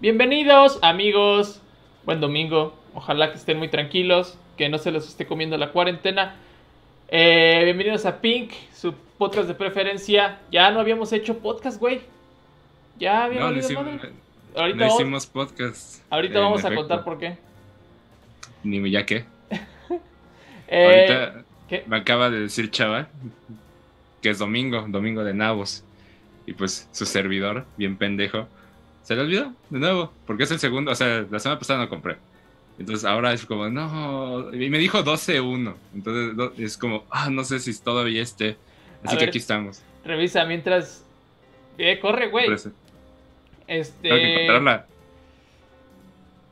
Bienvenidos amigos, buen domingo, ojalá que estén muy tranquilos, que no se los esté comiendo la cuarentena. Eh, bienvenidos a Pink, su podcast de preferencia. Ya no habíamos hecho podcast, güey. Ya había No, hicimos, madre. no Ahorita, vamos, hicimos podcast. ahorita en vamos a efecto. contar por qué. Ni ya qué. Eh, Ahorita ¿qué? me acaba de decir Chava que es domingo, domingo de nabos. Y pues su servidor, bien pendejo, se le olvidó de nuevo. Porque es el segundo, o sea, la semana pasada no compré. Entonces ahora es como, no. Y me dijo 12-1. Entonces es como, ah, no sé si todavía esté. Así A que ver. aquí estamos. Revisa mientras... Eh, corre, güey. Este... Tengo que encontrarla.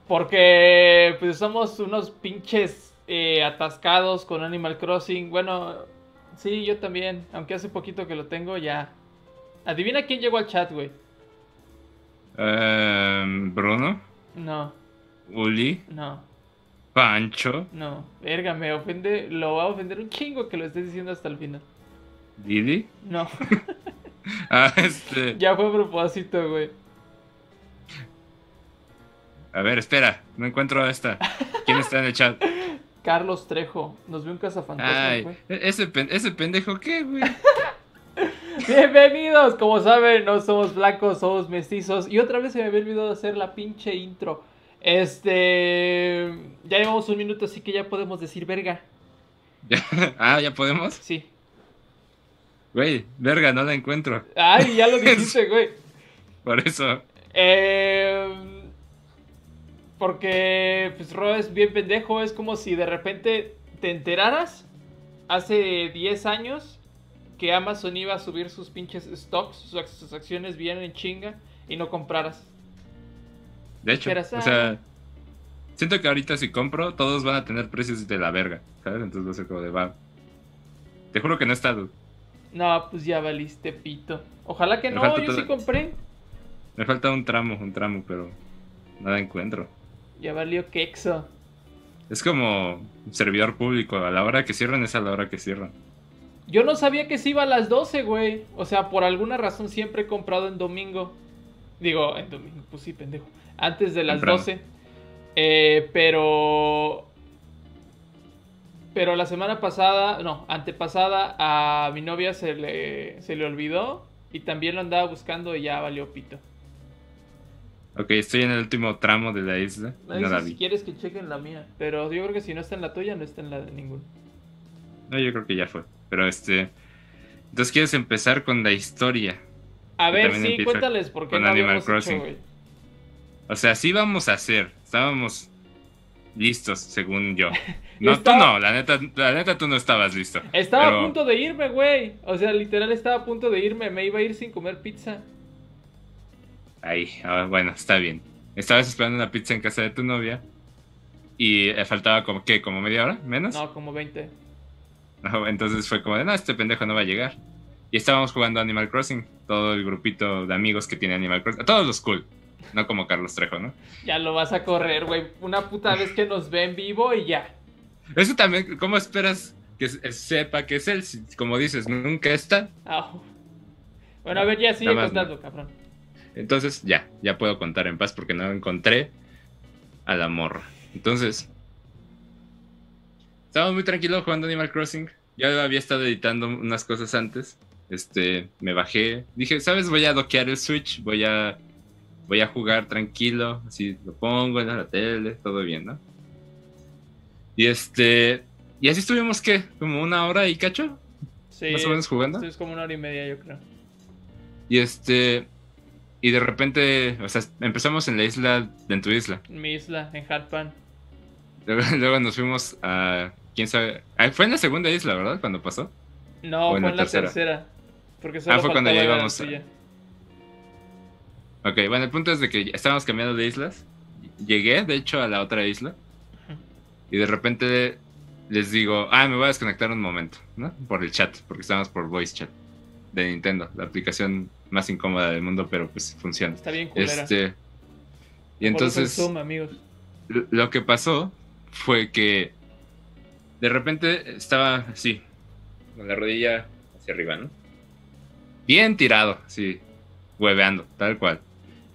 Porque pues somos unos pinches eh, atascados con Animal Crossing. Bueno, sí, yo también. Aunque hace poquito que lo tengo ya. Adivina quién llegó al chat, güey. Em, Bruno, No, Uli, no, Pancho, no. Verga, me ofende. Lo va a ofender un chingo que lo estés diciendo hasta el final. Didi. No, Ah, este. ya fue a propósito, güey. A ver, espera, no encuentro a esta. ¿Quién está en el chat? Carlos Trejo. Nos vio un cazafantasmas, Ay, güey. ese, pen- ese pendejo, ¿qué, güey? Bienvenidos, como saben, no somos blancos, somos mestizos. Y otra vez se me había olvidado hacer la pinche intro. Este. Ya llevamos un minuto, así que ya podemos decir verga. Ah, ¿ya podemos? Sí. Güey, verga, no la encuentro. Ay, ya lo dijiste, güey. Por eso. Eh, porque, pues, Ro es bien pendejo. Es como si de repente te enteraras hace 10 años que Amazon iba a subir sus pinches stocks, sus, ac- sus acciones bien en chinga y no compraras. De hecho, Pero, o sea, siento que ahorita si compro, todos van a tener precios de la verga, ¿sabes? Entonces va a ser como de va. Te juro que no he estado. No, pues ya valiste pito. Ojalá que Me no, yo todo- sí compré. Me falta un tramo, un tramo, pero nada encuentro. Ya valió quexo. Es como servidor público, a la hora que cierran es a la hora que cierran. Yo no sabía que se iba a las 12, güey. O sea, por alguna razón siempre he comprado en domingo. Digo, en domingo, pues sí, pendejo. Antes de las Temprano. 12. Eh, pero. Pero la semana pasada, no, antepasada, a mi novia se le, se le olvidó. Y también lo andaba buscando y ya valió pito. Ok, estoy en el último tramo de la isla. No la dices si quieres que chequen la mía. Pero yo creo que si no está en la tuya, no está en la de ninguno. No, yo creo que ya fue. Pero este. Entonces, ¿quieres empezar con la historia? A ver, sí, cuéntales por qué con no Animal Crossing. hecho. O sea, sí vamos a hacer. Estábamos listos, según yo. No, estaba- tú no, la neta, la neta tú no estabas listo. Estaba Pero- a punto de irme, güey. O sea, literal estaba a punto de irme. Me iba a ir sin comer pizza. Ahí, ah, bueno, está bien. Estabas esperando una pizza en casa de tu novia. Y eh, faltaba como, ¿qué? ¿Como media hora? ¿Menos? No, como 20. No, entonces fue como de, no, este pendejo no va a llegar. Y estábamos jugando Animal Crossing. Todo el grupito de amigos que tiene Animal Crossing. Todos los cool. No como Carlos Trejo, ¿no? Ya lo vas a correr, güey. Una puta vez que nos ve en vivo y ya. Eso también, ¿cómo esperas que se- sepa que es él? Si, como dices, nunca está. Au. Bueno, a ver, ya sigue contando, cabrón. Entonces, ya, ya puedo contar en paz porque no encontré a la morra. Entonces, estaba muy tranquilo jugando Animal Crossing. Ya había estado editando unas cosas antes. Este, me bajé. Dije, ¿sabes? Voy a doquear el Switch. Voy a, voy a jugar tranquilo. Así lo pongo en la tele, todo bien, ¿no? Y este, y así estuvimos, ¿qué? Como una hora y cacho. Sí. Más o menos jugando. Es como una hora y media, yo creo. Y este, y de repente, o sea, empezamos en la isla, en tu isla. En mi isla, en. Luego, luego nos fuimos a. ¿Quién sabe? Ah, fue en la segunda isla, ¿verdad? Cuando pasó. No, en fue en la tercera. tercera. Porque solo Ah, fue cuando ya íbamos a-. Ok, bueno, el punto es de que estábamos cambiando de islas. Llegué, de hecho, a la otra isla. Y de repente les digo, ah, me voy a desconectar un momento, ¿no? Por el chat, porque estábamos por voice chat de Nintendo, la aplicación más incómoda del mundo, pero pues funciona. Está bien culera. Este. Y entonces. Zoom, amigos. Lo que pasó fue que de repente estaba así, con la rodilla hacia arriba, ¿no? Bien tirado, así, hueveando, tal cual.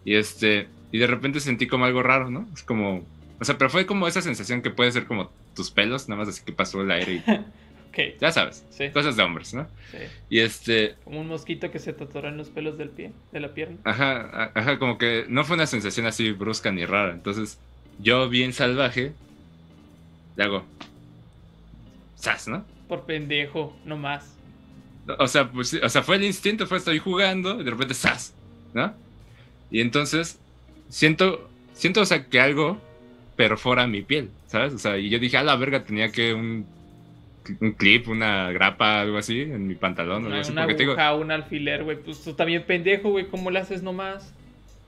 Y este, y de repente sentí como algo raro, ¿no? Es como, o sea, pero fue como esa sensación que puede ser como tus pelos, nada más así que pasó el aire y Ok. ya sabes, Sí, cosas de hombres, ¿no? sí. Y este, Como un mosquito que se te atora en los pelos del pie, de la pierna. ajá, ajá, como que no fue una sensación así brusca ni rara. Entonces, yo bien salvaje, le hago, ¿no? Por pendejo, no más. O sea, pues, o sea, fue el instinto, fue estoy jugando, y de repente ¡zas! ¿No? Y entonces siento, siento, o sea, que algo perfora mi piel, ¿sabes? O sea, y yo dije, a la verga, tenía que un, un clip, una grapa, algo así, en mi pantalón, o algo Una, así, una digo, aguja, un alfiler, güey. Pues tú también pendejo, güey. ¿Cómo le haces nomás?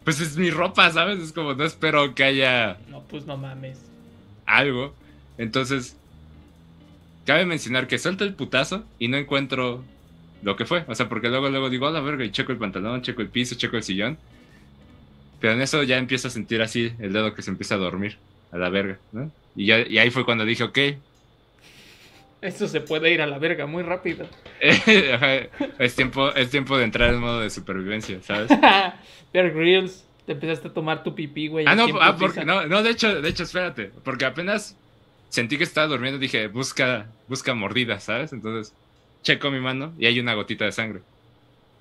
pues es mi ropa, ¿sabes? Es como, no espero que haya No, pues no mames. algo. Entonces, cabe mencionar que suelto el putazo y no encuentro lo que fue. O sea, porque luego, luego digo, a la verga, y checo el pantalón, checo el piso, checo el sillón. Pero en eso ya empiezo a sentir así el dedo que se empieza a dormir, a la verga, ¿no? Y, ya, y ahí fue cuando dije, ok, Esto se puede ir a la verga muy rápido. es tiempo, es tiempo de entrar en modo de supervivencia, ¿sabes? Bear Grylls, te empezaste a tomar tu pipí, güey. Ah, no, ah, porque, no, no, de hecho, de hecho, espérate, porque apenas sentí que estaba durmiendo, dije, busca, busca mordidas, ¿sabes? Entonces, checo mi mano y hay una gotita de sangre.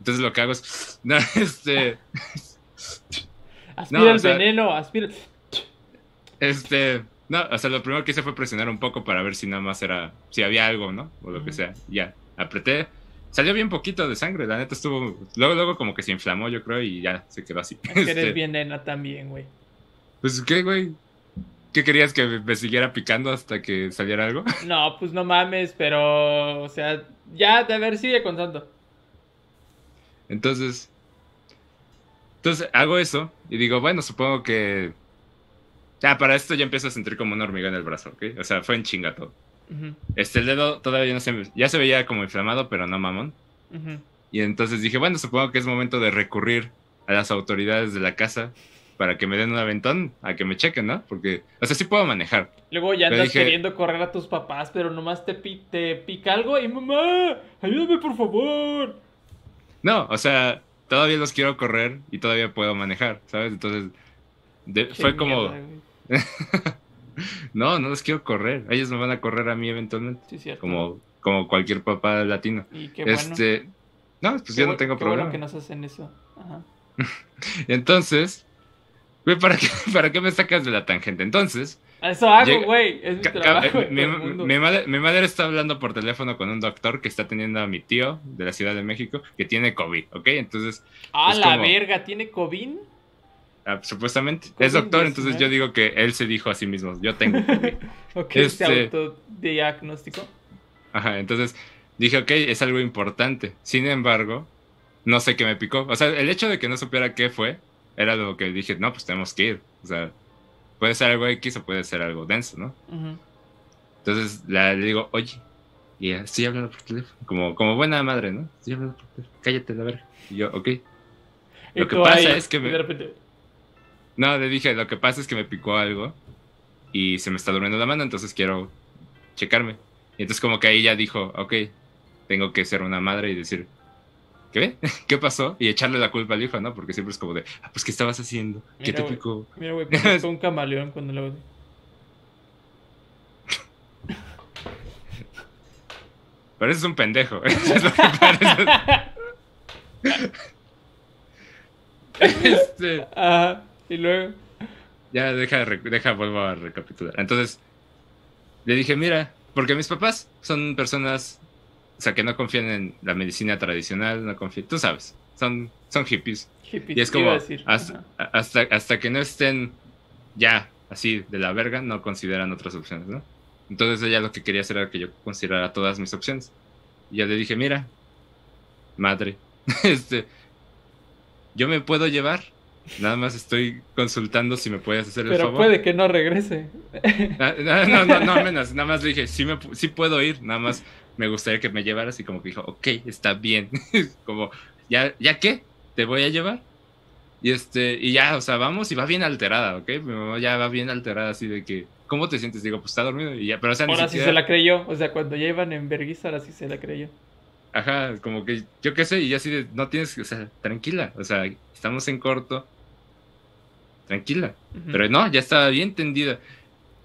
Entonces lo que hago es, no, este, Aspira no, o el sea- veneno, aspira. este, no, o sea, lo primero que hice fue presionar un poco para ver si nada más era, si había algo, ¿no? O lo que sea. Ya, apreté, salió bien poquito de sangre, la neta estuvo, luego, luego como que se inflamó, yo creo, y ya se quedó así. Es que Este, eres bien nena también, güey. Pues, ¿qué, güey? ¿Qué querías que me- siguiera picando hasta que saliera algo? No, pues no mames, pero. O sea, ya, de ver, sigue contando. Entonces, entonces hago eso y digo, bueno, supongo que ya para esto ya empiezo a sentir como una hormiga en el brazo, ¿ok? O sea, fue en chinga todo. Este el dedo todavía no se, ya se veía como inflamado, pero no mamón. Y entonces dije, bueno, supongo que es momento de recurrir a las autoridades de la casa para que me den un aventón, a que me chequen, ¿no? Porque, o sea, sí puedo manejar. Luego ya Pero andas dije- queriendo correr a tus papás, pero nomás te, pi- te pica algo y mamá, ayúdame por favor. No, o sea, todavía los quiero correr y todavía puedo manejar, ¿sabes? Entonces, de- fue como, no, no los quiero correr, ellos me van a correr a mí eventualmente. Sí, cierto. como, como cualquier papá latino. Y qué bueno. este, no, pues Qué yo no tengo qué bueno problema. que nos hacen eso. Ajá. Entonces, güey, ¿para qué, ¿para qué me sacas de la tangente? Entonces, Eso hago, güey. Es mi trabajo. mi, mundo. mi madre, mi madre está hablando por teléfono con un doctor que está teniendo a mi tío de la Ciudad de México que tiene COVID, ¿ok? Entonces, Ah, la como- verga, ¿tiene COVID? ah, supuestamente COVID-19. es doctor, entonces yo digo que él se dijo a sí mismo, yo tengo COVID. Ok, Este- se autodiagnóstico. Ajá, entonces dije, ok, es algo importante. Sin embargo, no sé qué me picó. O sea, el hecho de que no supiera qué fue, era lo que dije, no, pues tenemos que ir. O sea, puede ser algo X o puede ser algo denso, ¿no? Entonces la- le digo, oye, y ya, estoy hablando por teléfono, como, como buena madre, ¿no? Estoy hablando por teléfono, cállate la verga. Y yo, ok. Lo que pasa ahí, es que me- de repente, No, le dije, lo que pasa es que me picó algo y se me está durmiendo la mano, entonces quiero checarme. Y entonces como que ahí ya dijo, ok, tengo que ser una madre y decir, ¿qué? ¿Qué pasó? Y echarle la culpa al hijo, ¿no? Porque siempre es como de, ah, pues ¿qué estabas haciendo? ¿Qué Mira, te güey. picó? Mira, güey, parezco un camaleón cuando lo. Pareces un pendejo. Eso es lo que pareces. Este, Ajá, y luego. ya deja, deja, vuelvo a recapitular. Entonces, le dije, mira, porque mis papás son personas, o sea, que no confían en la medicina tradicional, no confían, tú sabes, son, son hippies. Hippie, Y es como, decir. hasta, hasta, hasta que no estén ya así de la verga, no consideran otras opciones, ¿no? Entonces ella lo que quería hacer era que yo considerara todas mis opciones. Y ya le dije, mira, madre, este, yo me puedo llevar, nada más estoy consultando si me puedes hacer el Pero favor. puede que no regrese. Ah, No, no, no, no, menos, nada más le dije, sí, me, sí puedo ir, nada más me gustaría que me llevaras y como que dijo, ok, está bien, como, ¿ya, ¿ya qué? ¿Te voy a llevar? Y este, y ya, o sea, vamos y va bien alterada, ¿ok? Mi mamá ya va bien alterada así de que, ¿cómo te sientes? Digo, pues está dormido y ya, pero o sea, Ahora sí siquiera- se la creyó. O sea, cuando ya iban en vergüenza, ahora sí se la creyó. Ajá, como que yo qué sé, y yo así de, no tienes, que- o sea, tranquila, o sea, estamos en corto. Tranquila. Pero no, ya estaba bien tendida.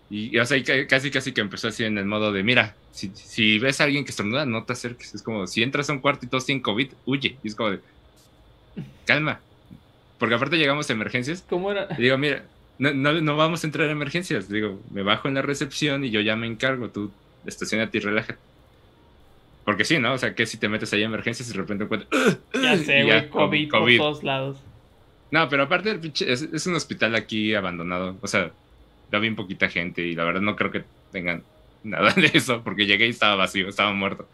Y, y, o sea, y ca- casi, casi que empezó así en el modo de, mira, si, si ves a alguien que estornuda, no te acerques. Es como, si entras a un cuarto y todos tienen COVID, huye. Y es como de, calma. Porque aparte llegamos a emergencias. ¿Cómo era? Y digo, mira, no, no, no vamos a entrar a emergencias. Digo, me bajo en la recepción y yo ya me encargo. Tú estacionate y relájate. Porque sí, ¿no? O sea, que si te metes ahí a emergencias y de repente encuentras... Ya sé, güey, COVID, COVID. por todos lados. No, pero aparte el pinche- es, es un hospital aquí abandonado. O sea, lo vi poquita gente y la verdad no creo que tengan nada de eso porque llegué y estaba vacío, estaba muerto.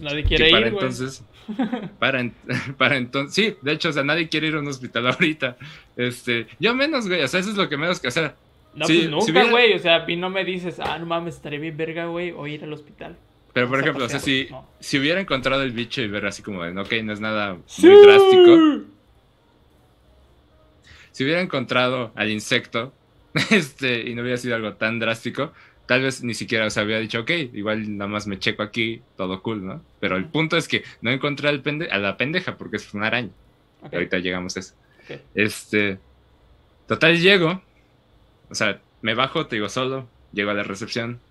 Nadie Que quiere para ir, entonces, para, para entonces, sí, de hecho, o sea, nadie quiere ir a un hospital ahorita. Este, yo menos, güey, o sea, eso es lo que menos que hacer. No, sí, pues si nunca, hubiera- güey. O sea, a mí no me dices, ah, no mames, estaré bien verga, güey, o ir al hospital. Pero por ejemplo, o sea, si, No. si hubiera encontrado el bicho y ver así como ok, no es nada muy ¡Sí! drástico. Si hubiera encontrado al insecto, este, y no hubiera sido algo tan drástico, tal vez ni siquiera, o sea, había dicho, ok, igual nada más me checo aquí, todo cool, ¿no? Pero el punto es que no encontré al pende- a la pendeja porque es una araña. Ahorita llegamos a eso. Este, total, llego, o sea, me bajo, te digo solo, llego a la recepción.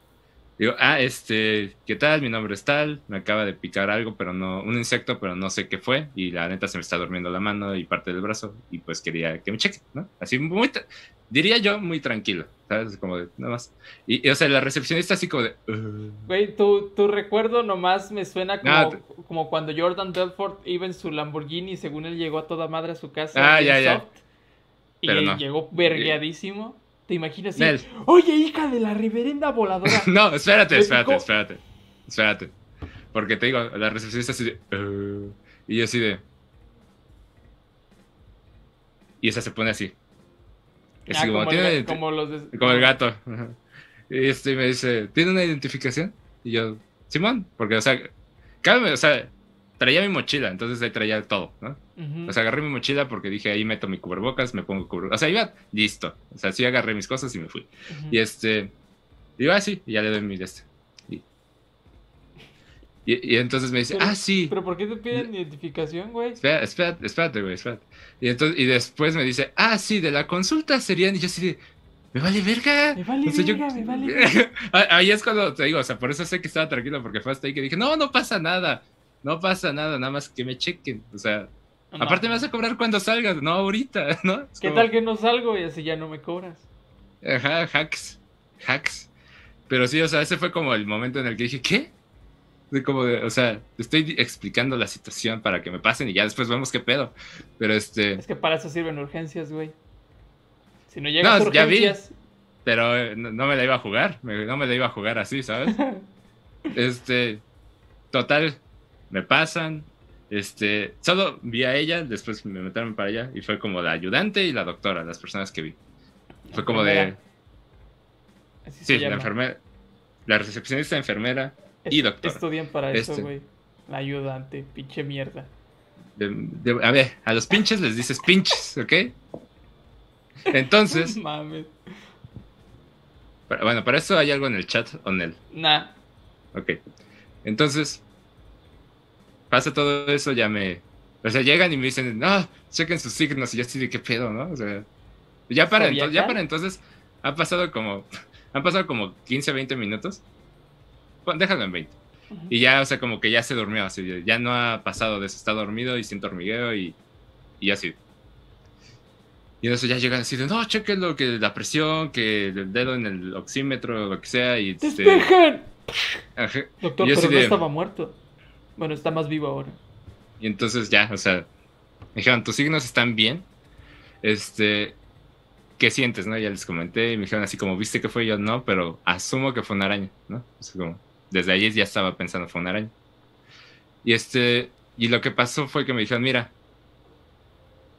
Digo, ah, este, ¿qué tal? Mi nombre es tal, me acaba de picar algo, pero no, un insecto, pero no sé qué fue, y la neta se me está durmiendo la mano y parte del brazo, y pues quería que me cheque, ¿no? Así muy, diría yo, muy tranquilo, ¿sabes? Como de, nada más. Y, y, o sea, la recepcionista así como de, "Uh". Güey, tu, tu recuerdo nomás me suena como, No, te- como cuando Jordan Belfort iba en su Lamborghini y según él llegó a toda madre a su casa. Ah, ya, ya. soft, Y Pero él no. llegó vergueadísimo. ¿Te imaginas? así, Nel. Oye, hija de la reverenda voladora. No, espérate, espérate, espérate. Espérate. Porque te digo, la recepcionista así de. "Uh", y yo así de. Y esa se pone así. Ah, como, como, "¿Tiene el, identi- como los de- como el gato. Y este me dice, ¿tiene una identificación? Y yo, Simón, porque, o sea, cállame, o sea, traía mi mochila, entonces ahí traía todo, ¿no? Ujú. O sea, agarré mi mochila porque dije, ahí meto mi cubrebocas, me pongo cubrebocas. O sea, iba listo. O sea, sí agarré mis cosas y me fui. Ujú. Y este. Digo, ah, sí, y ya le doy mi de este. Y, y, y entonces me dice, Pero- ah, sí. ¿Pero por qué te piden identificación, güey? Espera, espérate, espérate, güey, espérate. Y, entonces, y después me dice, ah, sí, de la consulta serían. Y yo así de, me vale verga. Me vale O sea, yo- verga, me vale verga. Ah, Ahí es cuando te digo, o sea, por eso sé que estaba tranquilo, porque fue hasta ahí que dije, no, no pasa nada. No pasa nada, nada más que me chequen. O sea, No. aparte me vas a cobrar cuando salgas, no ahorita, ¿no? Es ¿Qué como- tal que no salgo y así ya no me cobras? Ajá, hacks. Hacks. Pero sí, o sea, ese fue como el momento en el que dije, ¿qué? De como de, o sea, estoy explicando la situación para que me pasen y ya después vemos qué pedo. Pero este, Es que para eso sirven urgencias, güey. Si no llegas No, a ya vi. urgencias, pero eh, no, no me la iba a jugar, me- no me la iba a jugar así, ¿sabes? Este, total, me pasan. Este, solo vi a ella, después me metieron para allá y fue como la ayudante y la doctora, las personas que vi. Fue como de. Así sí, la enfermera, la recepcionista enfermera y doctora. Estudian para eso, Este. güey. La ayudante, pinche mierda. De- de- a ver, a los pinches les dices pinches, ¿ok? Entonces, Mames. para- bueno, para eso hay algo en el chat, Onel. Nah. Ok. Entonces, pasa todo eso, ya me. O sea, llegan y me dicen, no, chequen sus signos, y yo así de qué pedo, ¿no? O sea, ya para, ¿Zodiacal? ento- ya para entonces, ha pasado como. Han pasado como 15, 20 minutos. Bueno, déjalo en 20. Ujú. Y ya, o sea, como que ya se durmió, así, ya no ha pasado de eso, está dormido y siento hormigueo y, y así. Y en eso ya llegan así de, no, chequenlo, que la presión, que el dedo en el oxímetro, lo que sea, y este... Doctor, Y yo pero no de- estaba muerto. Bueno, está más vivo ahora. Y entonces ya, o sea, me dijeron, tus signos están bien. Este, ¿qué sientes, no? Ya les comenté y me dijeron así como, ¿viste que fue yo? No, pero asumo que fue una araña, ¿no? O sea, como, desde allí ya estaba pensando fue una araña. Y este, y lo que pasó fue que me dijeron, mira,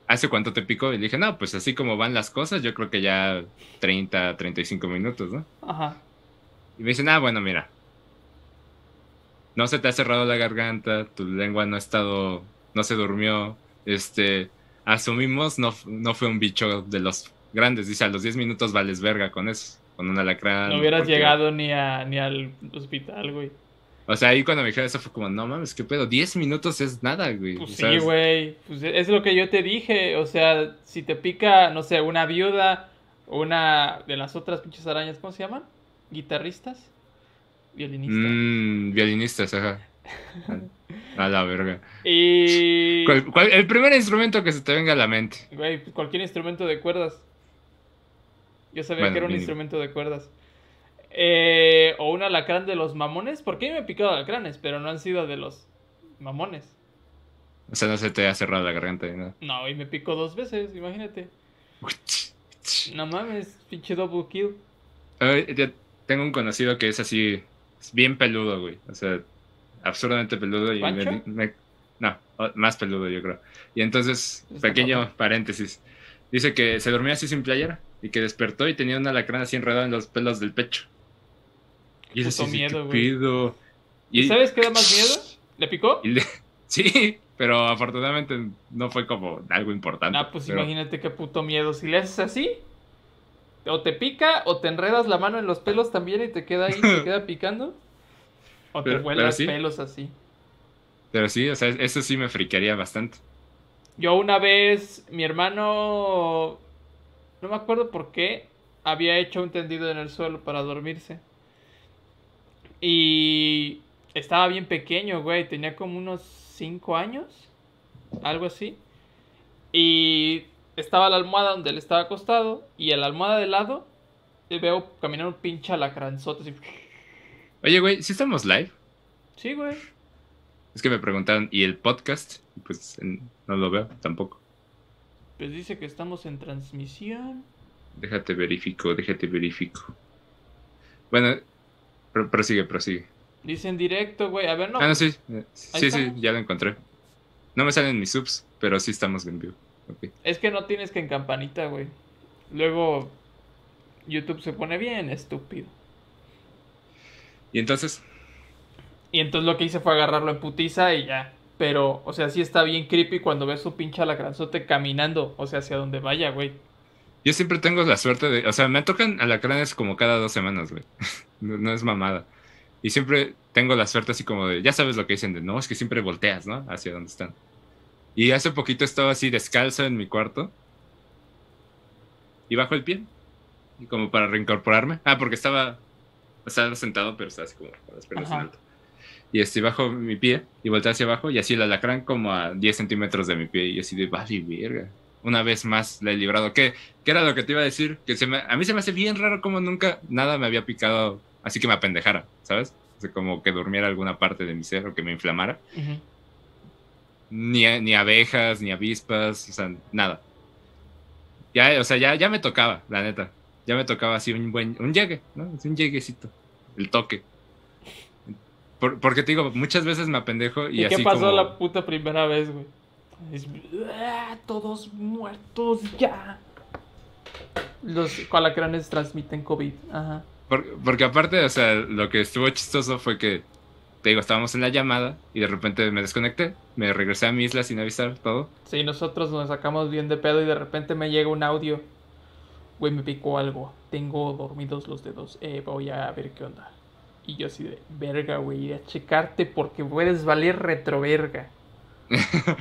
¿hace cuánto te picó? Y le dije, no, pues así como van las cosas, yo creo que ya 30, 35 minutos, ¿no? Ajá. Y me dicen, ah, bueno, mira. No se te ha cerrado la garganta, tu lengua no ha estado, no se durmió. Este, asumimos, no, no fue un bicho de los grandes. Dice, a los 10 minutos vales verga con eso, con un alacrán. No hubieras cualquier- llegado ni, a, ni al hospital, güey. O sea, ahí cuando me dijeron eso fue como, no mames, qué pedo, 10 minutos es nada, güey. Pues sí, güey. Pues es lo que yo te dije. O sea, si te pica, no sé, una viuda, una de las otras pinches arañas, ¿cómo se llaman? ¿Guitarristas? Violinistas. Mm, violinistas, ajá. A la verga. Y. ¿Cuál- cuál- el primer instrumento que se te venga a la mente. Güey, pues cualquier instrumento de cuerdas. Yo sabía Bueno, que era un mínimo. instrumento de cuerdas. Eh, o un alacrán de los mamones. Porque a mí me he picado alacranes, pero no han sido de los mamones. O sea, no se te ha cerrado la garganta ni nada. No, y me picó dos veces, imagínate. No mames, pinche double kill. Ya tengo un conocido que es así, es bien peludo, güey. O sea, absurdamente peludo. Y me- ¿Pancho? me- no, más peludo, yo creo. Y entonces, pequeño paréntesis. Dice que se dormía así sin playera y que despertó y tenía una alacrán así enredada en los pelos del pecho. Y Puto es así, miedo, ¿qué güey. ¿Y sabes qué da más miedo? ¿Le picó? le- sí, pero afortunadamente no fue como algo importante. Ah, pues pero- imagínate qué puto miedo. Si le haces así, o te pica, o te enredas la mano en los pelos también y te queda ahí, te queda picando. O te vuelas sí. pelos así. Pero sí, o sea, eso sí me friquearía bastante. Yo una vez, mi hermano, no me acuerdo por qué, había hecho un tendido en el suelo para dormirse. Y estaba bien pequeño, güey, tenía como unos 5 años, algo así. Y estaba la almohada donde él estaba acostado, y en la almohada de lado eh, veo caminar un pinche alacranzote. Así. Oye, güey, ¿sí estamos live? Sí, güey. Es que me preguntaron, ¿y el podcast? Pues no lo veo tampoco. Pues dice que estamos en transmisión. Déjate verifico, déjate verifico. Bueno, pro- prosigue, prosigue. Dice en directo, güey. A ver, no. ah, no, sí. Sí, sí, ya lo encontré. No me salen mis subs, pero sí estamos en vivo. Es que no tienes que en campanita, güey. Luego YouTube se pone bien estúpido. Y entonces, Y entonces lo que hice fue agarrarlo en putiza y ya. Pero, o sea, sí está bien creepy cuando ves su pinche alacranzote caminando. O sea, hacia donde vaya, güey. yo siempre tengo la suerte de. O sea, me tocan alacranes como cada dos semanas, güey. No, no es mamada. Y siempre tengo la suerte así como de. Ya sabes lo que dicen de no, es que siempre volteas, ¿no? Hacia donde están. Y hace poquito estaba así descalzo en mi cuarto. Y bajo el pie. Y como para reincorporarme. Ah, porque estaba. Estaba sentado, pero estaba así como con las piernas en alto. Y este, bajo mi pie y volteé hacia abajo. Y así el alacrán como a 10 centímetros de mi pie. Y así de, vale, verga. Una vez más la he librado. ¿Qué, qué era lo que te iba a decir? Que se me, a mí se me hace bien raro como nunca nada me había picado. Así que me apendejara, ¿sabes? O sea, como que durmiera alguna parte de mi ser o que me inflamara. Ujú. Ni, ni abejas, ni avispas, o sea, nada. Ya, o sea, ya, ya me tocaba, la neta. Ya me tocaba así un buen, un llegue, ¿no? Un lleguecito. El toque. Por- porque te digo, muchas veces me apendejo y, ¿Y, así qué pasó como... la puta primera vez, güey? Es- ¡Ah! Todos muertos ya. Los alacranes transmiten COVID. Ajá. Por- porque aparte, o sea, lo que estuvo chistoso fue que, te digo, estábamos en la llamada y de repente me desconecté, me regresé a mi isla sin avisar todo. Sí, nosotros nos sacamos bien de pedo y de repente me llega un audio. Güey, me picó algo. Tengo dormidos los dedos. Eh, voy a ver qué onda. Y yo así de, verga, güey, a checarte porque puedes valer retroverga.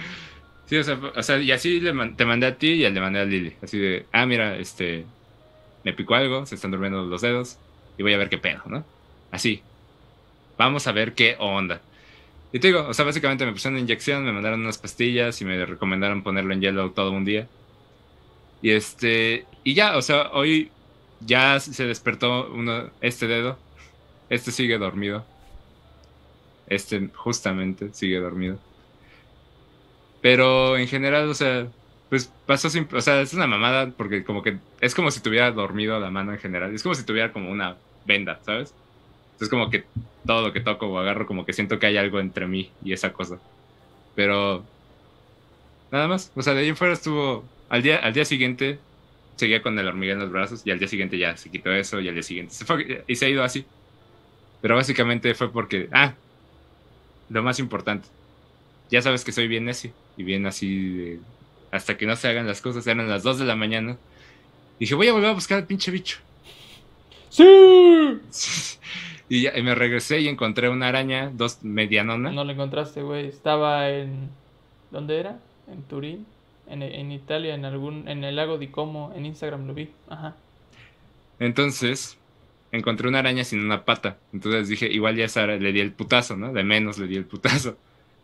Sí, o sea, o sea, y así le man- te mandé a ti y le mandé a Lily. Así de, ah, mira, este, me picó algo, se están durmiendo los dedos y voy a ver qué pedo, ¿no? Así. Vamos a ver qué onda. Y te digo, o sea, básicamente me pusieron una inyección, me mandaron unas pastillas y me recomendaron ponerlo en hielo todo un día. Y este, y ya, o sea, hoy ya se despertó uno, este dedo. Este sigue dormido. Este justamente sigue dormido. Pero en general, o sea, pues pasó sin... O sea, es una mamada porque como que es como si tuviera dormido la mano en general. Es como si tuviera como una venda, ¿sabes? Es como que todo lo que toco o agarro como que siento que hay algo entre mí y esa cosa. Pero... Nada más. O sea, de ahí en fuera estuvo... Al día, al día siguiente seguía con el hormiga en los brazos y al día siguiente ya se quitó eso y al día siguiente se fue y se ha ido así. Pero básicamente fue porque... Ah, lo más importante. Ya sabes que soy bien necio y bien así de, hasta que no se hagan las cosas. Eran las 2 de la mañana. Dije, voy a volver a buscar al pinche bicho. ¡Sí! Y, ya- y me regresé y encontré una araña, dos medianona. No lo encontraste, güey. Estaba en. ¿Dónde era? En Turín. En, en Italia, en algún. En el lago di Como. En Instagram lo vi. Ajá. Entonces, encontré una araña sin una pata. Entonces dije, igual ya esa ara- le di el putazo, ¿no? De menos le di el putazo.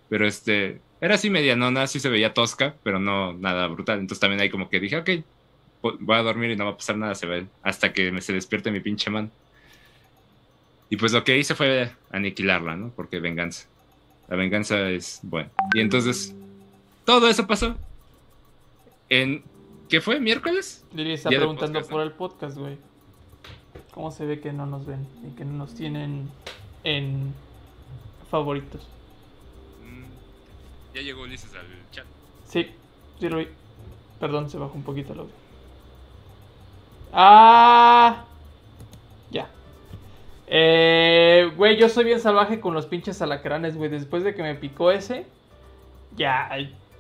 Pero este, era así medianona, sí se veía tosca, pero no nada brutal. Entonces también ahí como que dije, ok, voy a dormir y no va a pasar nada, se ve, hasta que me se despierte mi pinche mano. Y pues lo que hice fue aniquilarla, ¿no? Porque venganza. La venganza es buena. Y entonces, todo eso pasó. En, ¿qué fue? ¿Miércoles? Lili está preguntando podcast, por ¿no? el podcast, güey. ¿Cómo se ve que no nos ven y que no nos tienen en favoritos? Mm, Ya llegó Ulises al chat. Sí, sí lo vi. Perdón, se bajó un poquito el audio. ¡Ah! Eh, güey, yo soy bien salvaje con los pinches alacranes, güey. Después de que me picó ese, ya,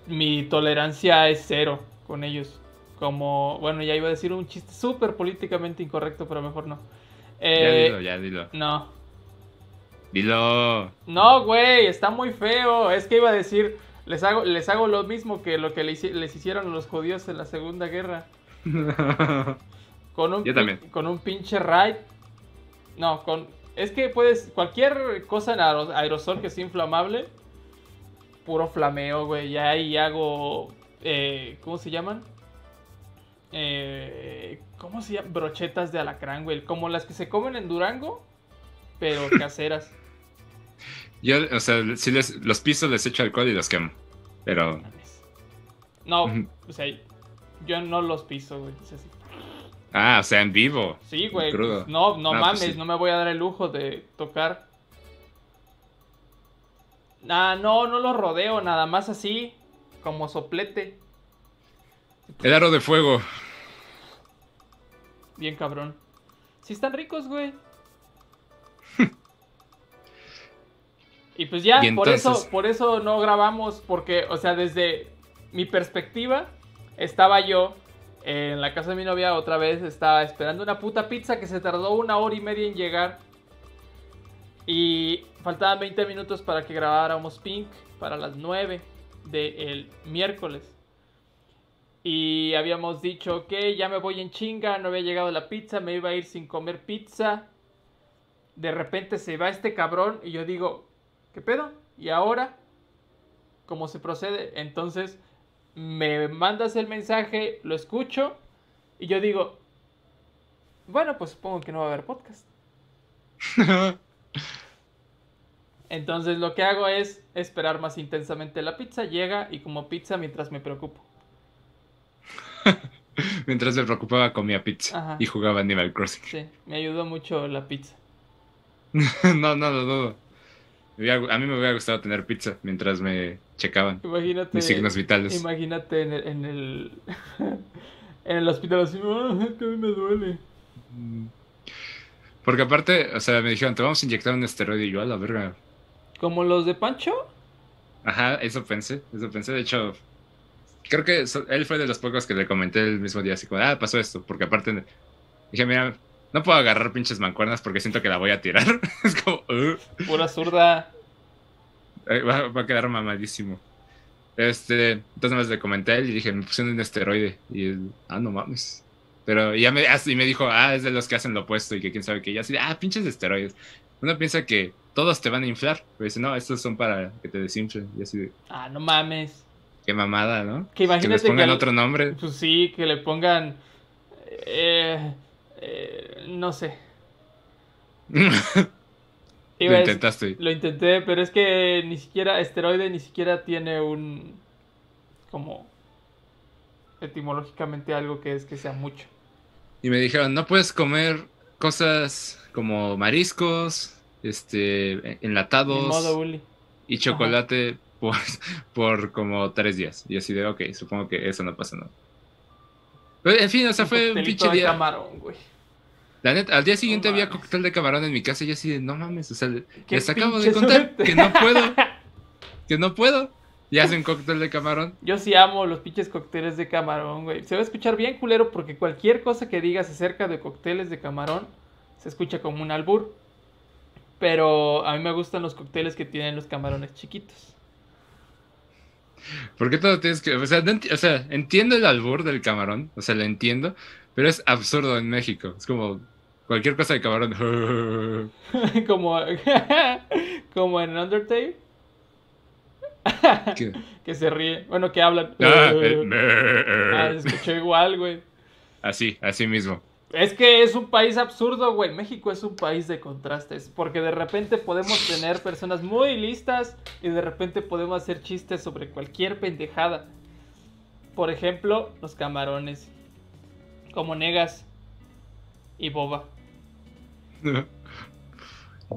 mi tolerancia es cero con ellos. Como, bueno, ya iba a decir un chiste súper políticamente incorrecto, pero mejor no. Ya Eh, dilo, ya dilo. no, Dilo. no, güey, está muy feo. Es que iba a decir, les hago, les hago lo mismo que lo que le hici- les hicieron a los judíos en la Segunda Guerra. Con un, Yo también. con un pinche raid. No, con. Es que puedes. Cualquier cosa en aero- aerosol que sea inflamable. Puro flameo, güey. Ya ahí hago. eh, ¿Cómo se llaman? Eh, ¿Cómo se llaman? Brochetas de alacrán, güey. Como las que se comen en Durango. Pero caseras. Yo, o sea, sí les, los pisos les echo alcohol y los quemo. Pero. No, o sea, yo no los piso, güey. es así. Ah, o sea, en vivo. Sí, güey. Pues, No, no, No, pues mames, sí. no me voy a dar el lujo de tocar. Ah, no, no los rodeo, nada más así, como soplete. El aro de fuego. Bien cabrón. Sí están ricos, güey. y pues ya, Y por eso, por eso no grabamos, porque, o sea, desde mi perspectiva, estaba yo en la casa de mi novia otra vez, estaba esperando una puta pizza que se tardó una hora y media en llegar. Y faltaban 20 minutos para que grabáramos Pink para las 9 del miércoles. Y habíamos dicho que ya me voy en chinga, no había llegado la pizza, me iba a ir sin comer pizza. De repente se va este cabrón y yo digo, ¿qué pedo? ¿Y ahora? ¿Cómo se procede? Entonces me mandas el mensaje, lo escucho y yo digo, bueno, pues supongo que no va a haber podcast. Entonces lo que hago es esperar más intensamente la pizza, llega y como pizza mientras me preocupo. Mientras me preocupaba comía pizza Ajá. y jugaba Animal Crossing. Sí, me ayudó mucho la pizza. no, no, no, no. Me hubiera- A mí me hubiera gustado tener pizza mientras me checaban Imagínate. mis signos vitales. Imagínate en el, en el, en el hospital así, "Ah, es que a mí me duele. Mm. Porque aparte, o sea, me dijeron, te vamos a inyectar un esteroide y yo a la verga. ¿Como los de Pancho? Ajá, eso pensé, eso pensé. De hecho, creo que él fue de los pocos que le comenté el mismo día, así como, ah, pasó esto. Porque aparte, dije, mira, no puedo agarrar pinches mancuernas porque siento que la voy a tirar. es como, "Ugh". Pura zurda. Va, va a quedar mamadísimo. Este, entonces más le comenté a él y dije, me pusieron un esteroide. Y él, ah, no mames. Pero ya me, y me dijo, ah, es de los que hacen lo opuesto y que quién sabe qué. Y así, ah, pinches esteroides. Uno piensa que todos te van a inflar. Pero dice, no, estos son para que te desinflen. Y así de, Ah, no mames. qué mamada, ¿no? Que imagínate les pongan al- otro nombre. Pues sí, que le pongan. eh, eh, no sé. Lo intentaste. Lo intenté, pero es que ni siquiera esteroide ni siquiera tiene un como etimológicamente algo que es que sea mucho. Y me dijeron, no puedes comer cosas como mariscos, este, enlatados. modo, Uli. y chocolate por, por como tres días. Y así de, ok, supongo que eso no pasa nada. Pero, en fin, o sea, fue un pinche de día. camarón, güey. La neta, al día siguiente No había mames. cóctel de camarón en mi casa y yo así de, no mames, o sea, les acabo de contar suerte. que no puedo, que no puedo. Y hacen cóctel de camarón. Yo sí amo los pinches cócteles de camarón, güey. Se va a escuchar bien culero porque cualquier cosa que digas acerca de cócteles de camarón se escucha como un albur. Pero a mí me gustan los cócteles que tienen los camarones chiquitos. ¿Por qué todo tienes que.? O sea, no enti- o sea, entiendo el albur del camarón, o sea, lo entiendo, pero es absurdo en México. Es como cualquier cosa de camarón. como, como en Undertale, que se ríe. Bueno, que hablan. Ah, Ah, igual, güey. Así, así mismo. Es que es un país absurdo, güey. México es un país de contrastes. Porque de repente podemos tener personas muy listas y de repente podemos hacer chistes sobre cualquier pendejada. Por ejemplo, los camarones. Como Negas y Boba.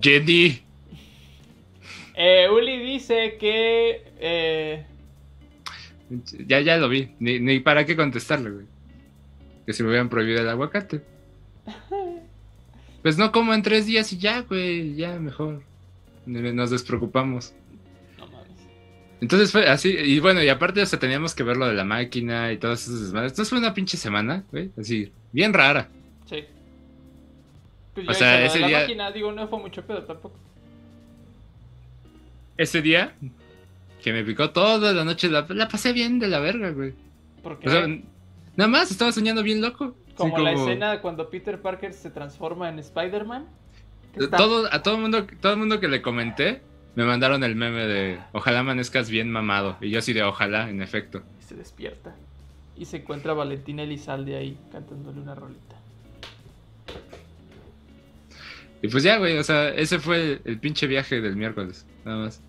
Jenny. Eh, Uli dice que. eh, Ya, ya lo vi. Ni, ni para qué contestarle, güey. Que si me hubieran prohibido el aguacate. Pues no como en tres días y ya, güey. Ya, mejor. Nos despreocupamos. no mames. Entonces fue así, y bueno, y aparte, o sea, teníamos que ver lo de la máquina y todas esas desmadres. Entonces fue una pinche semana, güey, así, bien rara. Sí. Pues O yo sea, ese la día- máquina, digo, no fue mucho pedo tampoco. Ese día, que me picó toda la noche, la, la pasé bien de la verga, güey. Porque O sea, nada más, estaba soñando bien loco. Como, la escena cuando Peter Parker se transforma en Spider-Man. Todo, a todo mundo, todo el mundo que le comenté, me mandaron el meme de ojalá amanezcas bien mamado. Y yo así de ojalá, en efecto. y se despierta. Y se encuentra a Valentina Elizalde ahí cantándole una rolita. Y pues ya, güey, o sea, ese fue el, el pinche viaje del miércoles, nada más.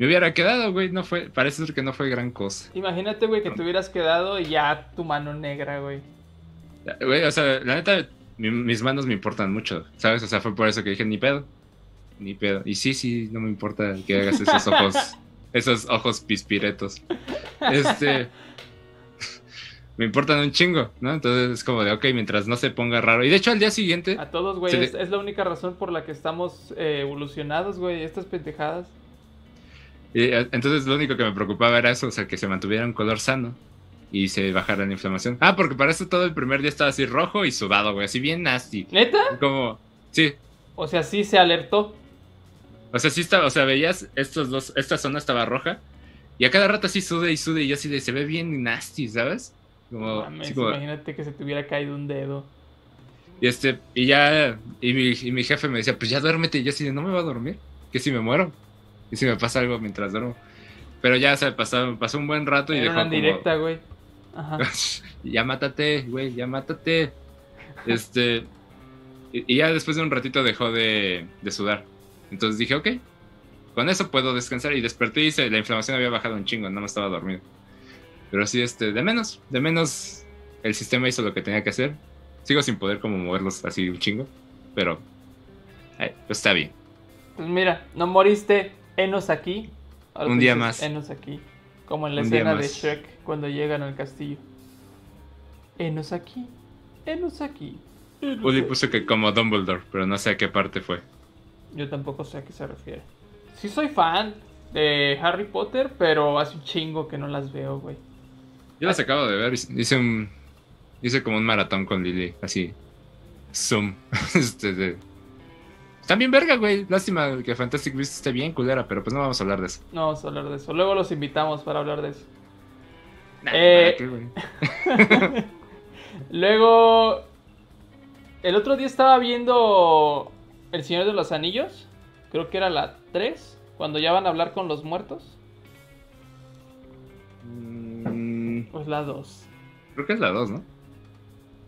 Me hubiera quedado, güey, no fue, parece ser que no fue gran cosa. Imagínate, güey, que te hubieras quedado y ya tu mano negra, güey. Güey, o sea, la neta, mi- mis manos me importan mucho, ¿sabes? O sea, fue por eso que dije, ni pedo, ni pedo. Y sí, sí, no me importa que hagas esos ojos, esos ojos pispiretos. Este, me importan un chingo, ¿no? Entonces es como de, ok, mientras no se ponga raro. Y de hecho, al día siguiente, A todos, güey, le- es la única razón por la que estamos eh, evolucionados, güey. Estas pendejadas. Y, eh, entonces lo único que me preocupaba era eso, o sea, que se mantuviera un color sano y se bajara la inflamación. Ah, porque para eso todo el primer día estaba así rojo y sudado, güey, así bien nasty. ¿Neta? Como, sí, O sea, sí se alertó. o sea, sí estaba, o sea, veías estos dos, esta zona estaba roja y a cada rato así sude y sude y yo así de, se ve bien nasty, ¿sabes? Mames, como- imagínate que se te hubiera caído un dedo. y este, y ya, y mi, y mi jefe me decía, pues ya duérmete, y yo así de, no me va a dormir, que si me muero, y si me pasa algo mientras duermo. Pero ya se pasó, pasó un buen rato y Era dejó una como- directa, güey. Ajá. ya mátate, güey, ya mátate. Este. Y, y ya después de un ratito dejó de, de sudar. Entonces dije, ok, con eso puedo descansar. Y desperté y se- la inflamación había bajado un chingo, no me estaba dormido. Pero sí, este, de menos, de menos el sistema hizo lo que tenía que hacer. Sigo sin poder como moverlos así un chingo, pero eh, pues está bien. Pues mira, no moriste, enos aquí. Un día más. Enos aquí. Como en la Un escena de. Shrek cuando llegan al castillo. Enos aquí. Enos aquí. enos Uli puso que como Dumbledore, pero no sé a qué parte fue. Yo tampoco sé a qué se refiere. Sí soy fan de Harry Potter, pero hace un chingo que no las veo, güey. Yo las acabo de ver, hice un. Hice como un maratón con Lily, así. Zoom. bien verga, güey. Lástima que Fantastic Beasts esté bien culera, pero pues no vamos a hablar de eso. No vamos a hablar de eso. Luego los invitamos para hablar de eso. Nah, Eh, ¿para qué, güey? Luego, el otro día estaba viendo El Señor de los Anillos. Creo que era la 3, cuando ya van a hablar con los muertos. Mm, Pues la 2. creo que es la 2, ¿no?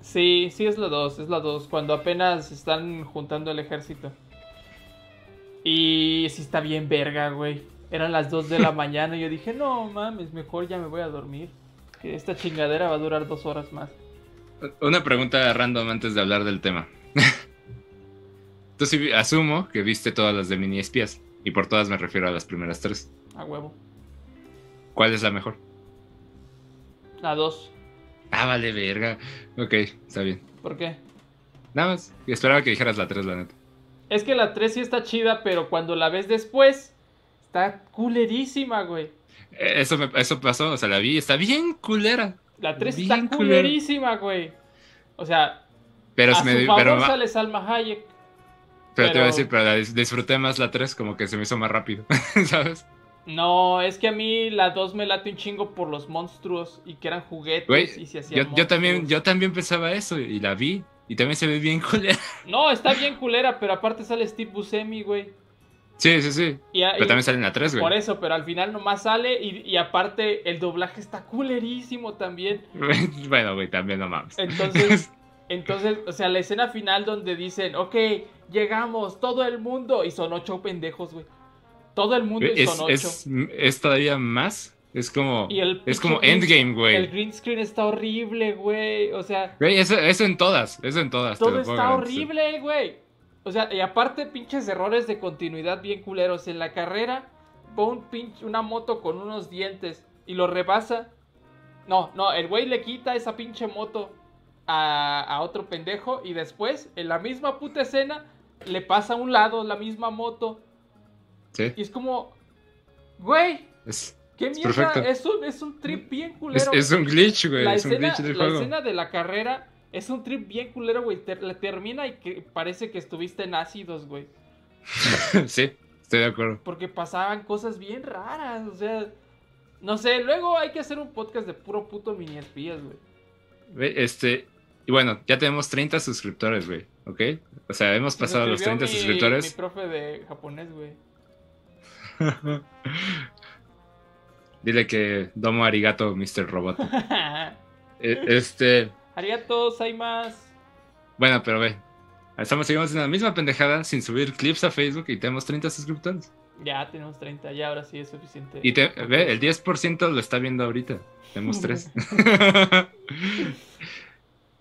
Sí, sí es la 2, es la 2, cuando apenas están juntando el ejército. Y sí está bien verga, güey. Eran las 2 de la mañana y yo dije, no mames, mejor ya me voy a dormir. Que esta chingadera va a durar dos horas más. Una pregunta random antes de hablar del tema. Tú sí vi- asumo que viste todas las de mini espías. Y por todas me refiero a las primeras tres. A huevo. ¿Cuál es la mejor? La 2. Ah, vale, verga. Ok, está bien. ¿Por qué? Nada más. Esperaba que dijeras la 3, la neta. Es que la 3 sí está chida, pero cuando la ves después, está culerísima, güey. Eh, Eso, me- eso pasó, o sea, la vi, está bien culera. La 3 Bien está culera. culerísima, güey. O sea, Pero, a se me, favor pero, sale Salma Hayek. Pero, te voy a decir, pero la dis- disfruté más la 3, como que se me hizo más rápido, ¿sabes? No, es que a mí la 2 me late un chingo por los monstruos y que eran juguetes Güey, y se hacían Yo, yo también, yo también pensaba eso y la vi. Y también se ve bien culera. No, está bien culera, pero aparte sale Steve Buscemi, güey. Sí, sí, sí. Y, Pero y- también sale en la 3, Por güey. eso, pero al final nomás sale y, y aparte el doblaje está culerísimo también. bueno, güey, también no mames. Entonces, entonces, o sea, la escena final donde dicen, ok, llegamos, todo el mundo, y son ocho pendejos, güey. Todo el mundo y es, son ocho. es, es todavía más. Es como. El es como Endgame, El güey. green screen está horrible, güey. O sea, Güey, eso, eso en todas. Eso en todas. todo está horrible, güey. O sea, y aparte, pinches errores de continuidad bien culeros. En la carrera, pone un pinche, una moto con unos dientes y lo rebasa. No, no, el güey le quita esa pinche moto a, a otro pendejo y después, en la misma puta escena, le pasa a un lado la misma moto. Sí. Y es como, güey, Es, qué Es mierda. Es un, es un trip bien es, culero. es un glitch, güey. la Es un escena, glitch del la juego. escena de la carrera es un trip bien culero, güey. Te- la termina y que parece que estuviste en ácidos, güey. sí, estoy de acuerdo. Porque pasaban cosas bien raras, o sea. No sé, luego hay que hacer un podcast de puro puto mini espías, güey. Este. Y bueno, ya tenemos 30 suscriptores, güey. ¿Ok? O sea, hemos pasado los suscribió 30 mi- Mi suscriptores. profe de japonés, güey. Dile que domo arigato, Mr. Robot. Eh, Este. Arigato, más. Bueno, pero ve. Estamos seguimos en la misma pendejada sin subir clips a Facebook y tenemos 30 suscriptores. Ya tenemos 30, ya ahora sí es suficiente. Y te, ve, el 10% lo está viendo ahorita. Tenemos 3.